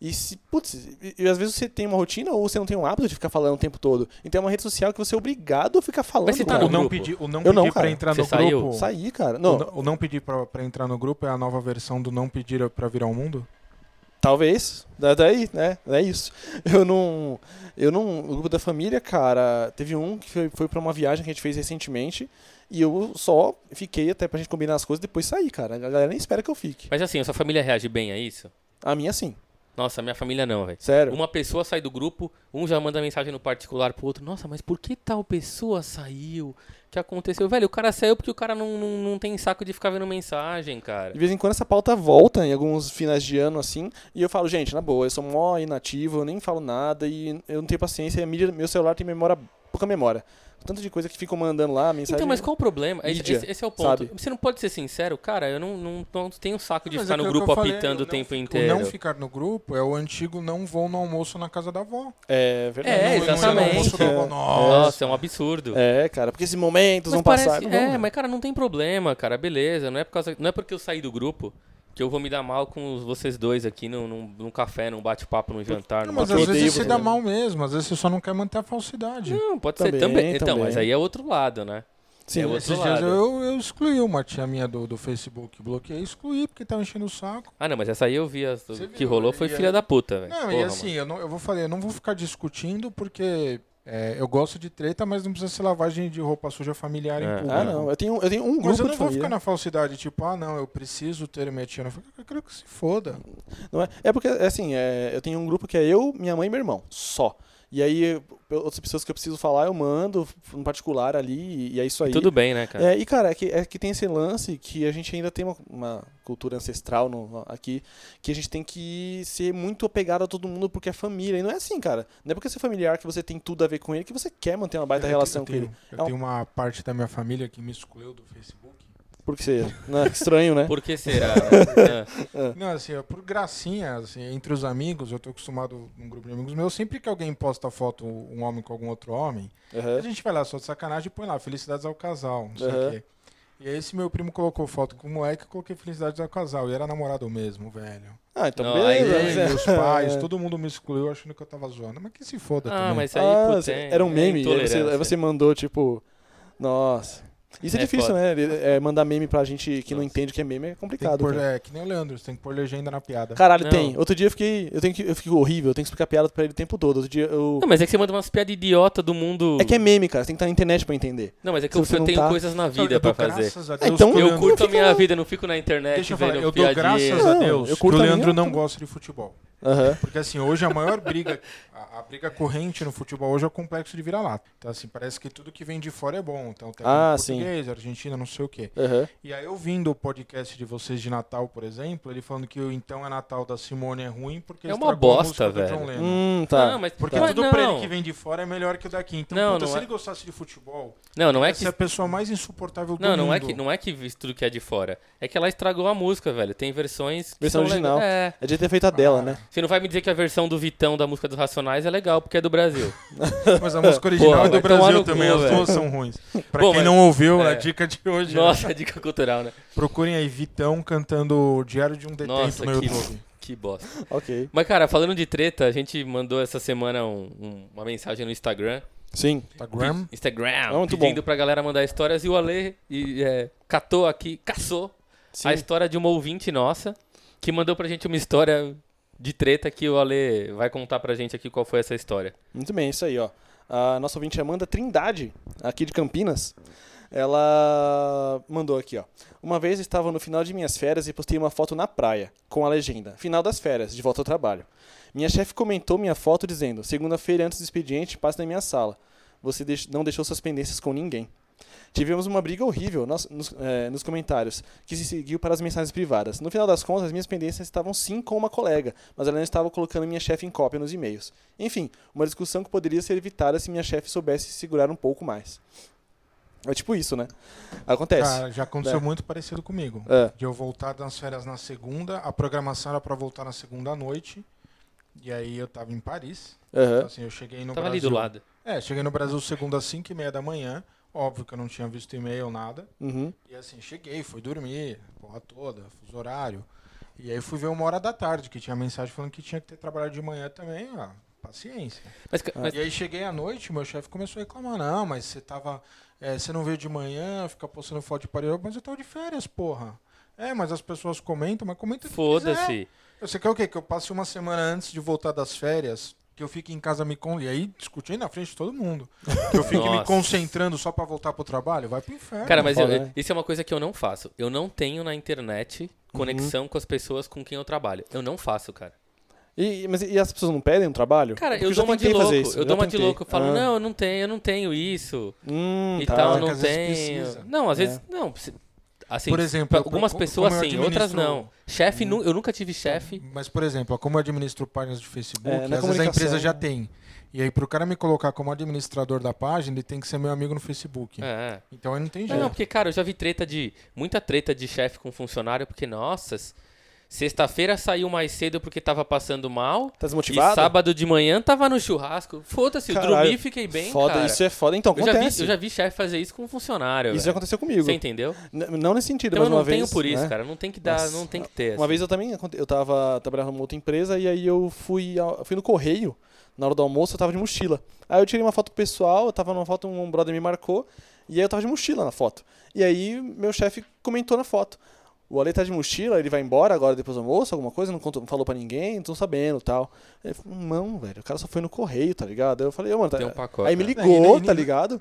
E se, putz, e, e às vezes você tem uma rotina ou você não tem um hábito de ficar falando o tempo todo. Então é uma rede social que você é obrigado a ficar falando. Mas você tá cara. o no não grupo? pedir, o não pedir não, pra entrar Você no saiu? grupo. Sair, cara. O Não, não- O não pedir pra, pra entrar no grupo é a nova versão do não pedir pra virar o mundo? Talvez. Da- Daí, né? É isso. Eu não. Eu não. O grupo da família, cara, teve um que foi, foi pra uma viagem que a gente fez recentemente. E eu só fiquei até pra gente combinar as coisas e depois sair, cara. A galera nem espera que eu fique. Mas assim, a sua família reage bem a isso? A minha, sim. Nossa, a minha família não, velho. Sério. Uma pessoa sai do grupo, um já manda mensagem no particular pro outro. Nossa, mas por que tal pessoa saiu? Que aconteceu? Velho, o cara saiu porque o cara não, não, não tem saco de ficar vendo mensagem, cara. De vez em quando essa pauta volta em alguns finais de ano, assim, e eu falo, gente, na boa, eu sou mó inativo, eu nem falo nada e eu não tenho paciência, mídia, meu celular tem memória, pouca memória. Tanto de coisa que ficam mandando lá, mensagem. Então, mas qual o problema? Esse, mídia, esse- esse é o ponto. sabe? Você não pode ser sincero, cara, eu não, não, não tenho saco de Mas ficar é no grupo falei, apitando o tempo fi- inteiro. Não ficar no grupo é o antigo não vou no almoço na casa da avó. É verdade. É, Não- não ir no exatamente. da avó, É. Nossa. Nossa, é um absurdo. É, cara, porque esses momentos Mas vão parece, passar. é, mas cara, não tem problema, cara, beleza. Não é, por causa, não é porque eu saí do grupo que eu vou me dar mal com os- vocês dois aqui num, num, num café, num bate-papo, num jantar, Não, mas às vezes você dá né? mal mesmo, às vezes você só não quer manter a falsidade. Não, pode Também, ser também. Então, também. mas aí é outro lado, né? Sim, é outro Esses dias lado. eu, eu excluí uma tia minha do, do Facebook, bloqueei e excluí porque tava enchendo o saco. Ah, não, mas essa aí eu vi. as- que viu, rolou e foi aí- filha da puta, velho. Não, e Porra, assim, mano. eu, não, eu vou falar, eu não vou ficar discutindo porque é, eu gosto de treta, mas não precisa ser lavagem de roupa suja familiar É. em público. Ah, não. Eu tenho, eu tenho um grupo Mas eu de não vou família. ficar na falsidade, tipo, ah, não, eu preciso ter minha tia. Eu eu quero que se foda. Não é? é porque, assim, é, eu tenho um grupo que é eu, minha mãe e meu irmão, só. E aí, outras pessoas que eu preciso falar, eu mando, no particular ali, e é isso aí. Tudo bem, né, cara? É, e cara, é que, é que tem esse lance que a gente ainda tem uma, uma cultura ancestral no- aqui, que a gente tem que ser muito apegado a todo mundo porque é família. E não é assim, cara. Não é porque você é familiar que você tem tudo a ver com ele que você quer manter uma baita Eu relação tenho- com ele. Eu É um- tenho uma parte da minha família que me excluiu do Facebook. Porque você. Não é estranho, né? Por que será? né? Ah, Não, assim, é por gracinha, assim, entre os amigos, eu tô acostumado num grupo de amigos meus, sempre que alguém posta foto, um homem com algum outro homem, a Aham. gente vai lá só de sacanagem e põe lá, felicidades ao casal, não sei o quê. E aí esse meu primo colocou foto com o moleque, eu coloquei felicidades ao casal, e era namorado mesmo, velho. Ah, então Não, beleza. aí- mas Ele, é- meus pais, todo mundo me excluiu achando que eu tava zoando. Mas que se foda Ah, também. mas aí, Ah, putz, você- é- era um é meme, aí você, aí você mandou, tipo. Nossa. Isso é, É difícil, foda. né? Ele- é, mandar meme pra gente que não Nossa. entende o que é meme é que complicado. pôr, é, que nem o Leandro, você tem que pôr legenda na piada. Caralho, Não. tem. Outro dia eu fiquei. Eu, tenho que, eu fico horrível, eu tenho que explicar piada pra ele o tempo todo. Outro dia eu. Não, mas é que você manda umas piadas idiota do mundo. É que é meme, cara. Você tem que estar na internet pra entender. Não, mas é que eu, eu não tenho tá- coisas na Eu vida dou pra fazer. graças a Deus então que o Eu curto a minha vida, não fico na internet Deixa eu falar, eu dou graças a Não, Deus eu que curto o a Leandro não gosta de futebol. Aham. Porque assim, hoje a maior briga, a, a briga corrente no futebol hoje é o complexo de vira-lata. Então assim, parece que tudo que vem de fora é bom. Então tem Ah, sim. português, Argentina, não sei o quê. Aham. E aí eu vindo o podcast de vocês de Natal, por exemplo, ele falando que o Então é Natal da Simone é ruim porque É uma estragou a bosta, velho. Hum, tá. Não, mas Porque mas tudo não. pra ele que vem de fora é melhor que o daqui. Então, Não, puta, não se é- ele gostasse de futebol, Não, não é que é a pessoa mais insuportável do Não, mundo. não é que não é que visto tudo que é de fora. É que ela estragou a música, velho. Tem versões que Versão são original. É. É de ter feito a dela, Ah, né? Você não vai me dizer que a versão do Vitão da música dos Racionais é legal, porque é do Brasil. Mas a música original Porra, é do Brasil também, cu, as duas são ruins. Pra Pô, quem mas- não ouviu, é. a dica de hoje. né? Nossa, dica cultural, né? Procurem aí Vitão cantando o Diário de um Detento Nossa, no que- YouTube. Que bosta. Ok. Mas, cara, falando de treta, a gente mandou essa semana um- um- uma mensagem no Instagram. Sim. Instagram. Instagram, É muito pedindo bom. pra galera mandar histórias. E o Ale e, é, catou aqui, caçou Sim. a história de uma ouvinte nossa que mandou pra gente uma história de treta que o Ale vai contar pra gente aqui qual foi essa história. Muito bem, isso aí, ó. A nossa ouvinte Amanda Trindade, aqui de Campinas, ela mandou aqui, ó. Uma vez estava no final de minhas férias e postei uma foto na praia, com a legenda: Final das férias, de volta ao trabalho. Minha chefe comentou minha foto dizendo: Segunda-feira antes do expediente, passe na minha sala. Você não deixou suas pendências com ninguém. Tivemos uma briga horrível nos, nos, é, nos comentários, que se seguiu para as mensagens privadas. No final das contas, as minhas pendências estavam sim com uma colega, mas ela não estava colocando minha chefe em cópia nos e-mails. Enfim, uma discussão que poderia ser evitada se minha chefe soubesse segurar um pouco mais. É tipo isso, né? Acontece. Cara, já aconteceu É. muito parecido comigo. É. De eu voltar das férias na segunda, a programação era pra voltar na segunda à noite. E aí eu tava em Paris. Aham. Assim, eu cheguei no Tava ali Brasil. do lado. É, cheguei no Brasil segunda às 5 e meia da manhã. Óbvio que eu não tinha visto e-mail, nada. Uhum. E assim, cheguei, fui dormir, porra toda, fuso horário. E aí fui ver uma hora da tarde, que tinha mensagem falando que tinha que ter trabalhado de manhã também, ó. Paciência. Mas, mas- E aí cheguei à noite, meu chefe começou a reclamar, não, mas você tava. é, você não veio de manhã, fica postando foto de parede, mas eu tava de férias, porra. É, mas as pessoas comentam, mas comenta foda-se. Você quer o quê? Que eu passe uma semana antes de voltar das férias, que eu fique em casa me con... E aí discutindo na frente de todo mundo. Que eu fique me concentrando só pra voltar pro trabalho? Vai pro inferno. Cara, mas eu- né? isso é uma coisa que eu não faço. Eu não tenho na internet Uhum. conexão com as pessoas com quem eu trabalho. Eu não faço, cara. E, mas e as pessoas não pedem um trabalho? Cara, Porque eu já dou uma de louco. fazer isso, eu dou uma de louco. Eu falo, Ah. não, eu não tenho, eu não tenho isso. Hum, e tá. tal, É não às vezes tenho. precisa. Não, às É. vezes. Não, precisa- assim, Por exemplo, algumas pessoas sim, outras não. Chefe, nu- eu nunca tive chefe. Mas, por exemplo, como eu administro páginas de Facebook, É, às vezes a empresa já tem. E aí, pro cara me colocar como administrador da página, ele tem que ser meu amigo no Facebook. É. Então aí não tem Não, jeito. não, porque, cara, eu já vi treta de. Muita treta de chefe com funcionário, porque, nossa, s- sexta-feira saiu mais cedo porque tava passando mal. Tá E desmotivado? sábado de manhã tava no churrasco. Foda-se, eu Caralho, dormi e fiquei bem, foda, cara. isso é foda. Então, eu, já vi, acontece. eu já vi chefe fazer isso com funcionário. Isso já velho. aconteceu comigo. Você entendeu? N- não nesse sentido, Então eu mas não uma tenho vez, por isso, né? cara. Não tem que dar, Nossa, não tem que ter. Uma assim. vez eu também, aconte- eu tava trabalhando numa outra empresa e aí eu fui, ao- fui no correio, na hora do almoço eu tava de mochila. Aí eu tirei uma foto com o pessoal, eu tava numa foto, um brother me marcou, e aí eu tava de mochila na foto. E aí meu chefe comentou na foto. O Ale tá de mochila, ele vai embora agora depois do almoço, alguma coisa, não, contou, não falou pra ninguém, não tô sabendo tal. Ele falou, não, velho, o cara só foi no correio, tá ligado? Aí eu falei, ô, mano, tá... Tem um pacote. Aí me né? ligou, É, e- e- tá ligado?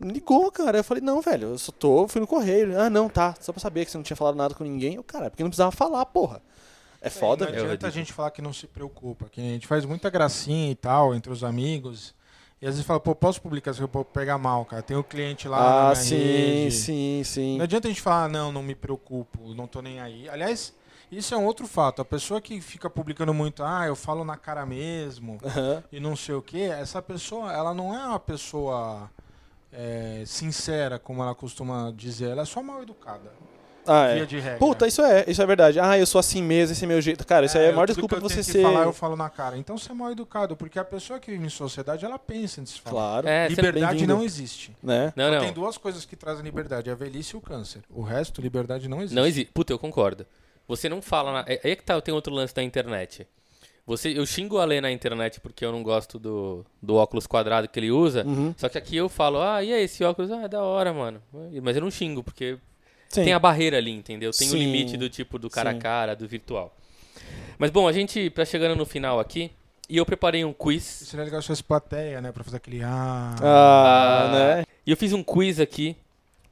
Me ligou, cara. Eu falei, não, velho, eu só tô, fui no correio. Ah, não, tá. Só pra saber que você não tinha falado nada com ninguém. Eu, cara, porque não precisava falar, porra. É foda, Não velho. adianta a gente falar que não se preocupa, que a gente faz muita gracinha e tal entre os amigos. E às vezes fala, pô, posso publicar isso? Eu vou pegar mal, cara. Tem o cliente lá Ah, sim, rede. sim, sim. Não adianta a gente falar, não, não me preocupo, não tô nem aí. Aliás, isso é um outro fato. A pessoa que fica publicando muito, ah, eu falo na cara mesmo Aham. e não sei o que, essa pessoa, ela não é uma pessoa é, sincera, como ela costuma dizer. Ela é só mal educada, Ah, via é. de regra. Puta, isso é, isso é verdade. Ah, eu sou assim mesmo, esse é meu jeito. Cara, isso aí é a maior desculpa que pra eu você tenho que ser. falar, eu falo na cara. Então você é mal educado, porque a pessoa que vive em sociedade, ela pensa antes de falar. Claro. É, liberdade não existe. Né? Não, não. Tem duas coisas que trazem liberdade, a velhice e o câncer. O resto, liberdade não existe. Não existe. Puta, eu concordo. Você não fala. Na... é- Aí é que tá, tem outro lance da internet. Você, eu xingo o Ale na internet porque eu não gosto do, do óculos quadrado que ele usa. Uhum. Só que aqui eu falo, ah, e aí, esse óculos? Ah, é da hora, mano. Mas eu não xingo, porque Sim. tem a barreira ali, entendeu? Tem o Sim. limite do tipo do cara Sim. a cara, do virtual. Mas bom, a gente tá chegando no final aqui. E eu preparei um quiz. Seria legal se tivesse plateia, né? Pra fazer aquele. Ah. Ah, né? E eu fiz um quiz aqui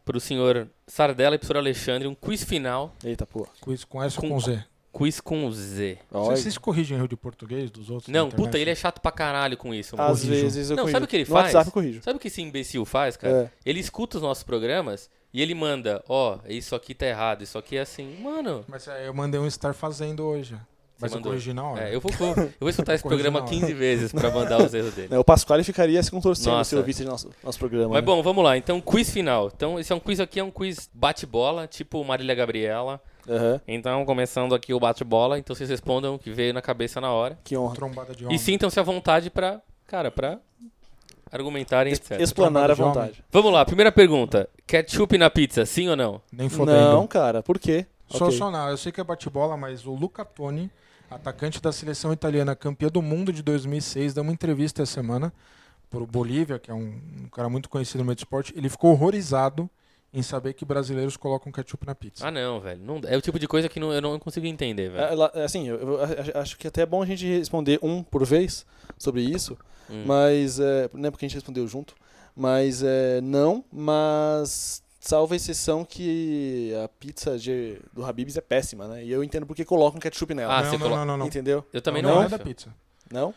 pro senhor Sardella e pro senhor Alexandre. Um quiz final. Eita, pô. Quiz com S ou Com- com Z. Quiz com Z. Olha. Vocês corrigem erro de português dos outros? Não, puta, ele é chato pra caralho com isso, mano. Às corrijo. vezes eu Não, corrijo. sabe o que ele no faz? WhatsApp eu corrijo. Sabe o que esse imbecil faz, cara? É. Ele escuta os nossos programas e ele manda, ó, isso aqui tá errado, isso aqui é assim. Mano, Mas é, eu mandei um estar fazendo hoje. Mas eu mandou? corrigi na hora. é, eu, vou, eu vou escutar esse programa na hora. 15 vezes pra mandar os erros dele. Né, O Pasquale ficaria se contorcendo Nossa. se ouvisse nosso, nosso programa. Mas né? bom, vamos lá. Então, quiz final. Então, esse é um quiz aqui, é um quiz bate-bola, tipo Marília Gabriela. Aham. Então, começando aqui o bate-bola. Então, vocês respondam o que veio na cabeça na hora. Que honra. Trombada de E homem. sintam-se à vontade pra, cara, pra argumentarem, Es- etc. Explanar à vontade. Vamos lá, primeira pergunta. Ketchup na pizza, sim ou não? Nem fodendo. Não, cara, por quê? Só, Ok. só não. Eu sei que é bate-bola, mas o Luca Toni, atacante da seleção italiana, campeã do mundo de 2006, deu uma entrevista essa semana pro Bolívia, que é um, um cara muito conhecido no meio do esporte. Ele ficou horrorizado em saber que brasileiros colocam ketchup na pizza. Ah, não, velho. Não, é o tipo de coisa que não- eu não consigo entender, velho. É, é, Assim, eu, eu a- acho que até é bom a gente responder um por vez sobre isso, Hum. mas é, não é porque a gente respondeu junto, mas é, não, mas salvo a exceção que a pizza de, do Habib's é péssima, né? E eu entendo porque colocam ketchup nela. Ah, não, você não, colo- não, não, não. Entendeu? Eu também não, não, é acho. da pizza. Não?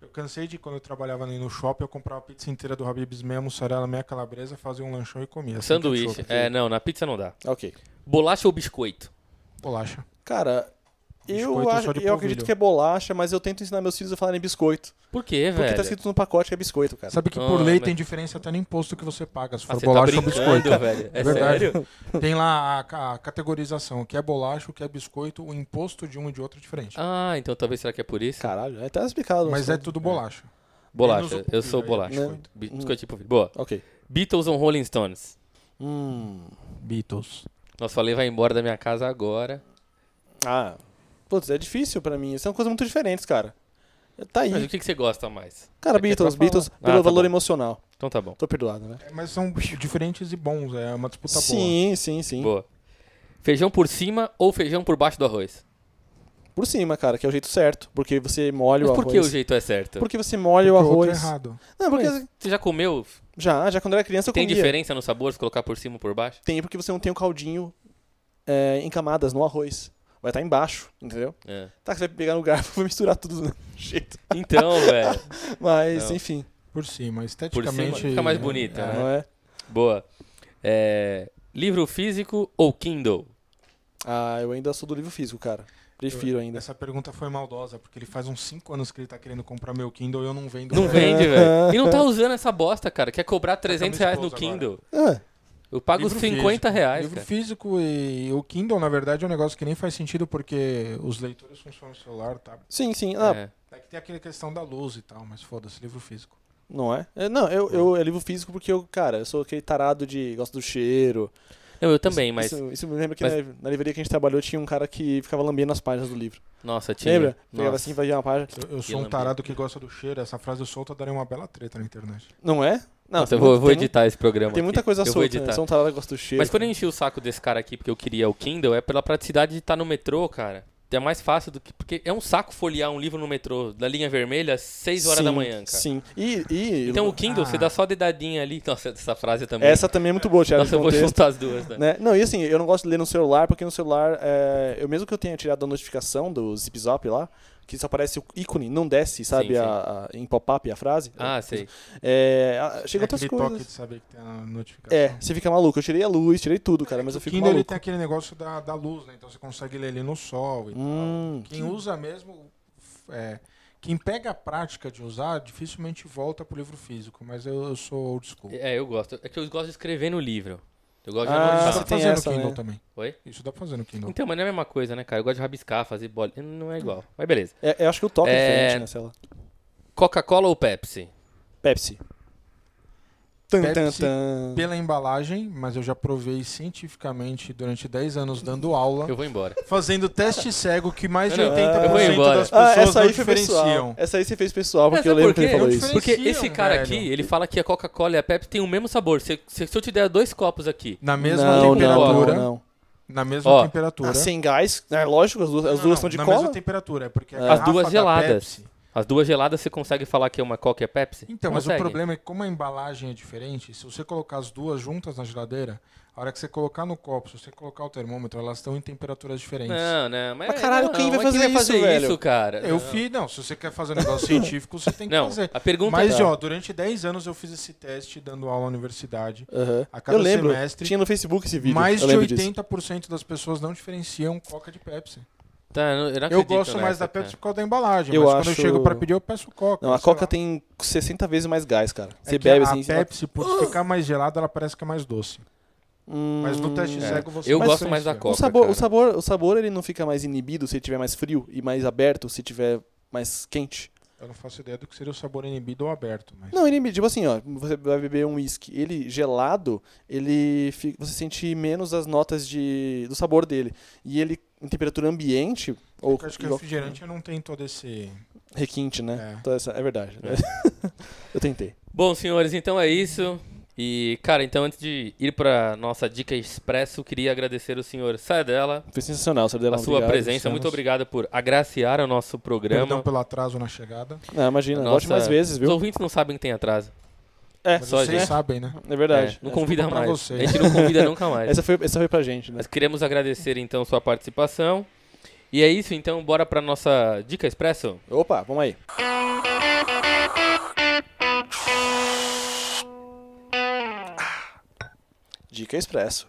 Eu cansei de quando eu trabalhava ali no shopping, eu comprava a pizza inteira do Habib's, meia mussarela, meia calabresa, fazia um lanchão e comia. Assim Sanduíche. shopping. É, não, na pizza não dá. Ok. Bolacha ou biscoito? Bolacha. Cara, eu, acho, só de eu acredito que é bolacha, mas eu tento ensinar meus filhos a falarem biscoito. Por quê, Porque velho? tá escrito no pacote que é biscoito, cara. Sabe que Ah, por lei mas- tem diferença até no imposto que você paga, se Ah, for tá bolacha ou brincando, biscoito. velho. É, É verdade. sério? Tem lá a, a categorização, o que é bolacha, o que é biscoito, o imposto de um e de outro é diferente. Ah, então talvez será que é por isso? Caralho, é até explicado. Mas só. é tudo bolacha. Bolacha. menos o Eu sou é bolacha. biscoito. Bi- Biscoito tipo Boa. Ok. Beatles ou Rolling Stones? Hum. Beatles. Nossa, falei vai embora da minha casa agora. Ah. Putz, é difícil pra mim. São coisas muito diferentes, cara. Tá aí. Mas o que, que você gosta mais? Cara, é que é Beatles, pra Beatles, falar. pelo Ah, tá valor bom. emocional. Então tá bom. Tô perdoado, né? É, mas são diferentes e bons, é uma disputa boa. sim, sim, sim. Boa. Feijão por cima ou feijão por baixo do arroz? Por cima, cara, que é o jeito certo. Porque você molha Mas o por arroz. que o jeito é certo? Porque você molha Porque o o outro é arroz. errado. Não, porque Mas Você já comeu? já, já quando eu era criança eu Tem comia. diferença no sabor se colocar por cima ou por baixo? Tem porque você não tem o caldinho é, em camadas no arroz. Vai estar embaixo, entendeu? É. Tá, você vai pegar no garfo e vai misturar tudo do mesmo jeito. Então, velho. Mas, Não. enfim, Por cima, Por esteticamente... cima fica mais bonita, né? não é? Boa. É, livro físico ou Kindle? Ah, eu ainda sou do livro físico, cara. Prefiro ainda. Essa pergunta foi maldosa, porque ele faz uns 5 anos que ele tá querendo comprar meu Kindle e eu não vendo. Não ele. vende, velho. E não tá usando essa bosta, cara. Quer cobrar 300 minha reais no Kindle. Ah, Eu pago Livro 50 físico. reais, Livro cara. físico e o Kindle, na verdade, é um negócio que nem faz sentido porque os leitores funcionam no celular, tá? sim, sim. Ah, É. É que tem aquela questão da luz e tal, mas foda-se, livro físico. Não é? É, Não, eu, eu é livro físico porque eu, cara, eu sou aquele tarado de. gosto do cheiro. Não, eu também, Isso- mas. Isso, isso me lembra que mas- na, na livraria que a gente trabalhou tinha um cara que ficava lambendo as páginas do livro. Nossa, tinha. Lembra? Pegava assim, fazia uma página. Eu, eu sou um tarado que gosta do cheiro, essa frase solta daria uma bela treta na internet. Não é? Não, Nossa, eu tem vou, vou editar esse programa. Tem muita aqui. coisa eu vou solta, né? um tarado que gosta do cheiro. Mas quando eu enchi o saco desse cara aqui porque eu queria o Kindle, é pela praticidade de estar no metrô, cara. É mais fácil do que. Porque é um saco folhear um livro no metrô da linha vermelha às 6 horas da Sim, manhã, cara. Sim. E, e Então o Kindle, Ah. você dá só dedadinha ali. Nossa, essa frase também. essa também é muito boa, Thiago. Nossa, eu vou juntar as duas, né? né? Não, e assim, eu não gosto de ler no celular, porque no celular, é, eu mesmo que eu tenha tirado a notificação do Zip Zop lá, que só aparece o ícone, não desce, sabe, Sim, sim. A, a- em pop-up a frase. Ah, sei. É, a- chega é outras aquele toque coisas. de saber que tem a notificação. É, você fica maluco. Eu tirei a luz, tirei tudo, cara, mas eu o fico Kindle maluco. tem aquele negócio da, da luz, né? Então você consegue ler ele no sol e Hum, tal. Quem usa mesmo. É, quem pega a prática de usar, dificilmente volta pro livro físico, mas eu, eu sou old school. É, eu gosto. É que eu gosto de escrever no livro. Eu gosto de Ah, Isso anotar. dá você pra tem fazer essa, no Kindle né? também. Oi? Isso dá pra fazer no Kindle. Então, mas não é a mesma coisa, né, cara? Eu gosto de rabiscar, fazer bola. Não é igual. Mas beleza. é, eu acho que o toque é, É, diferente, né, sei lá. Coca-Cola ou Pepsi? Pepsi. Tan, Pepsi tan. Pela embalagem, mas eu já provei cientificamente durante 10 anos dando aula, Eu vou embora. fazendo teste cego que mais de Não, não, 80% eu vou embora. das Ah, pessoas essa não aí pessoal. diferenciam. Essa aí você fez pessoal, porque É, eu lembro por que ele falou isso. Porque esse cara velho. aqui, ele fala que a Coca-Cola e a Pepsi têm o mesmo sabor. Se, se, se eu te der dois copos aqui, Na mesma não, temperatura. Não, não, Na mesma Ó, temperatura. Ah, sem gás, é lógico, as duas, as Não, duas não, são de na cola. mesma temperatura, é porque a As garrafa duas da geladas. Pepsi- as duas geladas, você consegue falar que é uma Coca e a Pepsi? Então, mas o Consegue. problema é que como a embalagem é diferente, se você colocar as duas juntas na geladeira, a hora que você colocar no copo, se você colocar o termômetro, elas estão em temperaturas diferentes. Não, não. Mas, Mas caralho, não, quem vai fazer vai isso, fazer velho? isso, cara? Eu não. fiz, não, se você quer fazer um negócio científico, você tem que Não, fazer. a pergunta Mas, Tá. ó, durante 10 anos eu fiz esse teste dando aula na universidade. A cada Eu lembro, semestre, tinha no Facebook esse vídeo. mais eu de lembro disso. 80% das pessoas não diferenciam Coca de Pepsi. Tá, eu não- eu acredito gosto mais nessa, da Pepsi por causa da embalagem, Eu mas quando eu acho- chego pra pedir, eu peço Coca. Não, a Coca lá. tem 60 vezes mais gás, cara. É Você que bebe a assim... Pepsi, por ficar mais gelada, ela parece que é mais doce. Hum, Mas no teste É. cego você Eu gosto mais da. Coca. o sabor, cara. o sabor, o sabor ele não fica mais inibido se tiver mais frio e mais aberto se tiver mais quente. Eu não faço ideia do que seria o sabor inibido ou aberto. Mas... Não, inibido, tipo assim, ó, você vai beber um whisky, ele gelado, ele fi- você sente menos as notas de do sabor dele. E ele em temperatura ambiente ou Eu acho que igual- refrigerante não tem todo esse. requinte, né? É. Então, essa- é verdade. eu tentei. Bom, senhores, então é isso. E, cara, então antes de ir pra nossa dica expresso, queria agradecer o senhor Saedela Foi sensacional, senhor Delão. a sua obrigado, presença. Muito obrigado por agraciar o nosso programa. Perdão pelo atraso na chegada. Não, imagina, Nossa, volte mais vezes, Os viu? ouvintes não sabem que tem atraso. É, Mas só vocês gente. Né? sabem, né? É verdade. É, não convida mais. A gente não convida nunca mais. essa, foi, essa foi pra gente, né? Mas queremos agradecer, então, sua participação. E é isso, então, bora pra nossa Dica Expresso? Opa, vamos aí. Dica Expresso.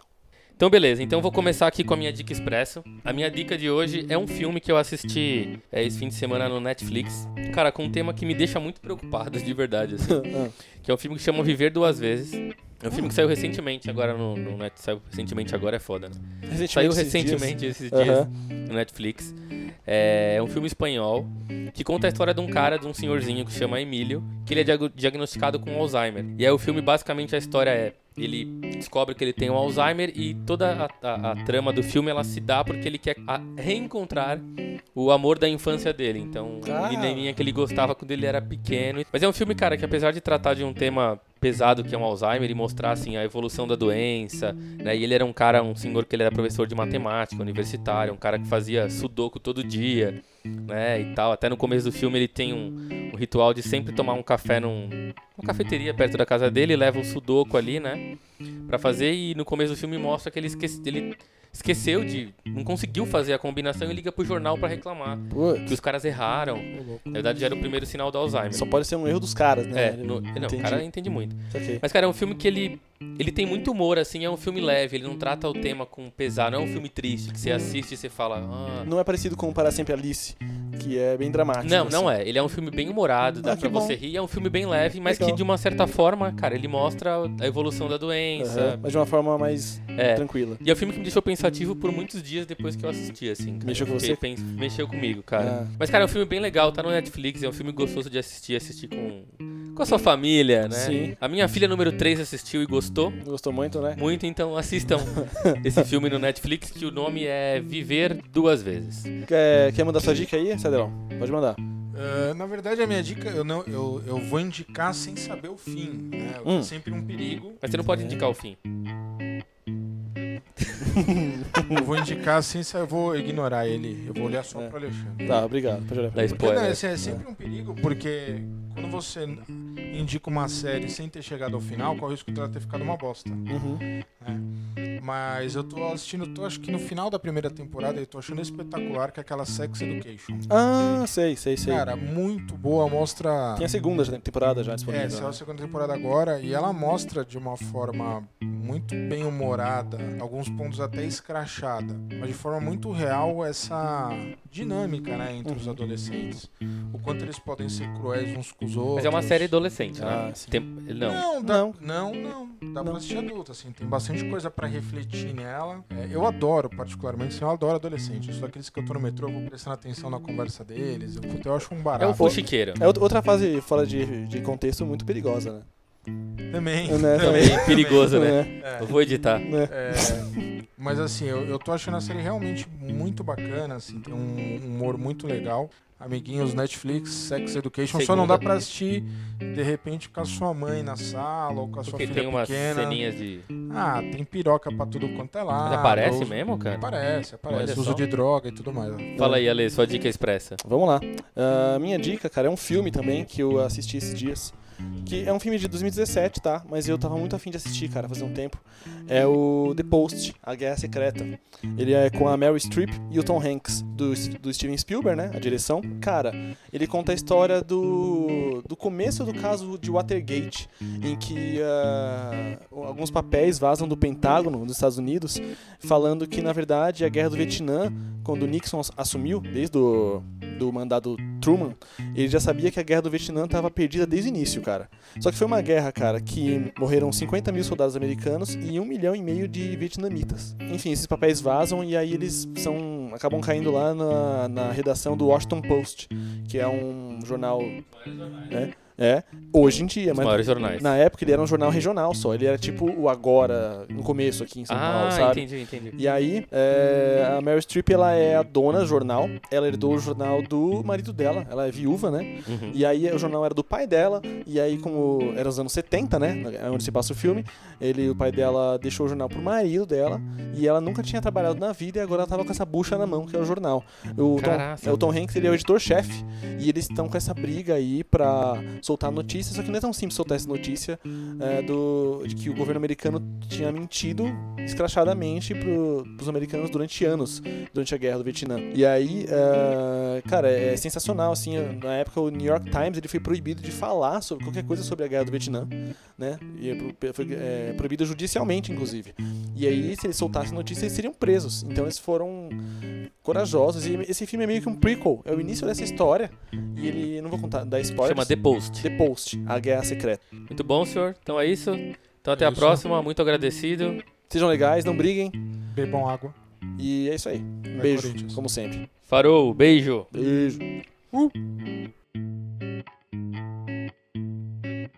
Então, beleza. Então, eu vou começar aqui com a minha dica expresso. A minha dica de hoje é um filme que eu assisti é, esse fim de semana no Netflix. Cara, com um tema que me deixa muito preocupado, de verdade, assim. Ah, que é um filme que chama Viver Duas Vezes. É um filme que saiu recentemente, agora no, no Net, saiu recentemente agora é foda, né? recentemente, Saiu esses recentemente dias. esses dias Aham. no Netflix. É um filme espanhol que conta a história de um cara, de um senhorzinho que chama Emílio, que ele é diag- diagnosticado com Alzheimer. E aí o filme, basicamente, a história é... Ele descobre que ele tem o Alzheimer e toda a, a- a trama do filme, ela se dá porque ele quer reencontrar o amor da infância dele. Então, Ah. a menininha que ele gostava quando ele era pequeno. Mas é um filme, cara, que apesar de tratar de um tema pesado que é um Alzheimer e mostrar assim a evolução da doença, né? E ele era um cara, um senhor que ele era professor de matemática, universitário, um cara que fazia sudoku todo dia, né? E tal. Até no começo do filme ele tem um, um ritual de sempre tomar um café num, numa cafeteria perto da casa dele, leva o sudoku ali, né? Pra fazer e no começo do filme mostra que ele, esquece, ele esqueceu de, não conseguiu fazer a combinação e liga pro jornal pra reclamar que Putz, os caras erraram. Na verdade já era o primeiro sinal do Alzheimer. só pode ser um erro dos caras, né? É, no- não, o cara entende muito. Mas, cara, é um filme que ele. Ele tem muito humor, assim, é um filme leve, ele não trata o tema com pesar, não é um filme triste, que você assiste e você fala. Ah. Não é parecido com Para Sempre Alice, que é bem dramático. Não, não assim. é. Ele é um filme bem humorado, dá Ah, pra bom. você rir. É um filme bem leve, mas Legal. que de uma certa forma, cara, ele mostra a evolução da doença. Aham, Mas de uma forma mais É. tranquila. E é um filme que me deixou pensativo por muitos dias depois que eu assisti, assim. Cara. Mexeu com você? pens- Mexeu comigo, cara. Ah. Mas, cara, é um filme bem legal, tá no Netflix, é um filme gostoso de assistir, assistir com, com a sua família, né? Sim. A minha filha número 3 assistiu e gostou. Gostou muito, né? Muito, então assistam esse filme no Netflix, que o nome é Viver Duas Vezes. Quer, quer mandar sua dica aí, Cedrão? Pode mandar. Ah, na verdade, a minha dica, eu, não, eu, eu vou indicar sem saber o fim. Né? Hum. É sempre um perigo. Mas você não pode indicar o fim. Eu vou indicar sem saber, eu vou ignorar ele. Eu vou olhar só É. pro Alexandre. Tá, obrigado. Pode olhar pra. Porque, não, spoiler. esse é sempre um perigo, porque quando você indica uma série sem ter chegado ao final, corre o risco dela ter ficado uma bosta. Uhum. Mas eu tô assistindo, tô acho que no final da primeira temporada, eu tô achando espetacular que é aquela Sex Education. Ah, sei, sei, sei. Cara, muito boa, mostra. Tem a segunda temporada já É, disponível. essa é a né? segunda temporada agora e ela mostra de uma forma muito bem humorada, alguns pontos até escrachada, mas de forma muito real essa dinâmica, né, entre Uhum. os adolescentes. O quanto eles podem ser cruéis uns com os outros. Mas é uma série adolescente, né? Ah. Tem- Não. Não, dá, Não. não, não, Dá Não. pra assistir adulto, assim. Tem bastante coisa pra refletir nela. É, eu adoro, particularmente, assim, eu adoro adolescente. Eu sou daqueles que eu tô no metrô, eu vou prestando atenção na conversa deles. Eu, eu acho um É barato. o fuxiqueiro. É outra- fase fora de, de contexto muito perigosa, né? Também. Né, também. Também perigoso, né? É, Eu vou editar. né? É, mas assim, eu, eu tô achando a série realmente muito bacana, assim, tem um humor muito legal. Amiguinhos Netflix, Sex Education, só não Segunda. dá pra assistir de repente com a sua mãe na sala ou com a sua Porque filha tem umas pequena. ceninhas de. Ah, tem piroca pra tudo quanto é lá. Mas aparece mesmo, cara? Aparece, aparece. Uso de droga e tudo mais. Fala aí, Ale, sua dica expressa. Vamos lá. Ah, minha dica, cara, é um filme também que eu assisti esses dias. Que é um filme de 2017, tá? Mas eu tava muito afim de assistir, cara, fazia um tempo. É o The Post, A Guerra Secreta. Ele é com a Mary Streep e o Tom Hanks, do, do Steven Spielberg, né? A direção. Cara, ele conta a história do, do começo do caso de Watergate, em que ah, alguns papéis vazam do Pentágono dos Estados Unidos, falando que, na verdade, a Guerra do Vietnã, quando Nixon ass- assumiu, desde o do mandado Truman, ele já sabia que a Guerra do Vietnã estava perdida desde o início, cara. Só que foi uma guerra, cara, que morreram 50 mil soldados americanos e um milhão e meio de vietnamitas. Enfim, esses papéis vazam e aí eles são acabam caindo lá na, na redação do Washington Post, que é um jornal, né? É, hoje em dia, Os mas maiores jornais. na época ele era um jornal regional só. Ele era tipo o Agora, no começo aqui em São Paulo, Ah, sabe? entendi, entendi. E aí, é, a Meryl Streep, ela é a dona do jornal. Ela herdou o jornal do marido dela. Ela é viúva, né? Uhum. E aí, o jornal era do pai dela. E aí, como era os anos 70, né? Onde se passa o filme. Ele, o pai dela deixou o jornal pro marido dela. e ela nunca tinha trabalhado na vida e agora ela tava com essa bucha na mão, que é o jornal. O Tom, Caraca. é, o Tom Hanks ele é o editor-chefe e eles estão com essa briga aí pra soltar notícia, só que não é tão simples soltar essa notícia é, do, de que o governo americano tinha mentido escrachadamente pro, pros americanos durante anos, durante a guerra do Vietnã. E aí, é, cara, é sensacional, assim, na época o New York Times ele foi proibido de falar sobre qualquer coisa sobre a guerra do Vietnã, né? E é pro- foi é, proibido judicialmente, inclusive. E aí, se eles soltassem notícia, eles seriam presos. Então eles foram corajosos. E esse filme é meio que um prequel, é o início dessa história. E ele, não vou contar, dar spoilers. Chama The Post. The Post, a Guerra Secreta. Muito bom, senhor. Então é isso. Então até a Isso. próxima. Muito agradecido. Sejam legais, não briguem. Bebam água. E é isso aí. Um Vai, beijo, como sempre. Farou. Beijo. Beijo.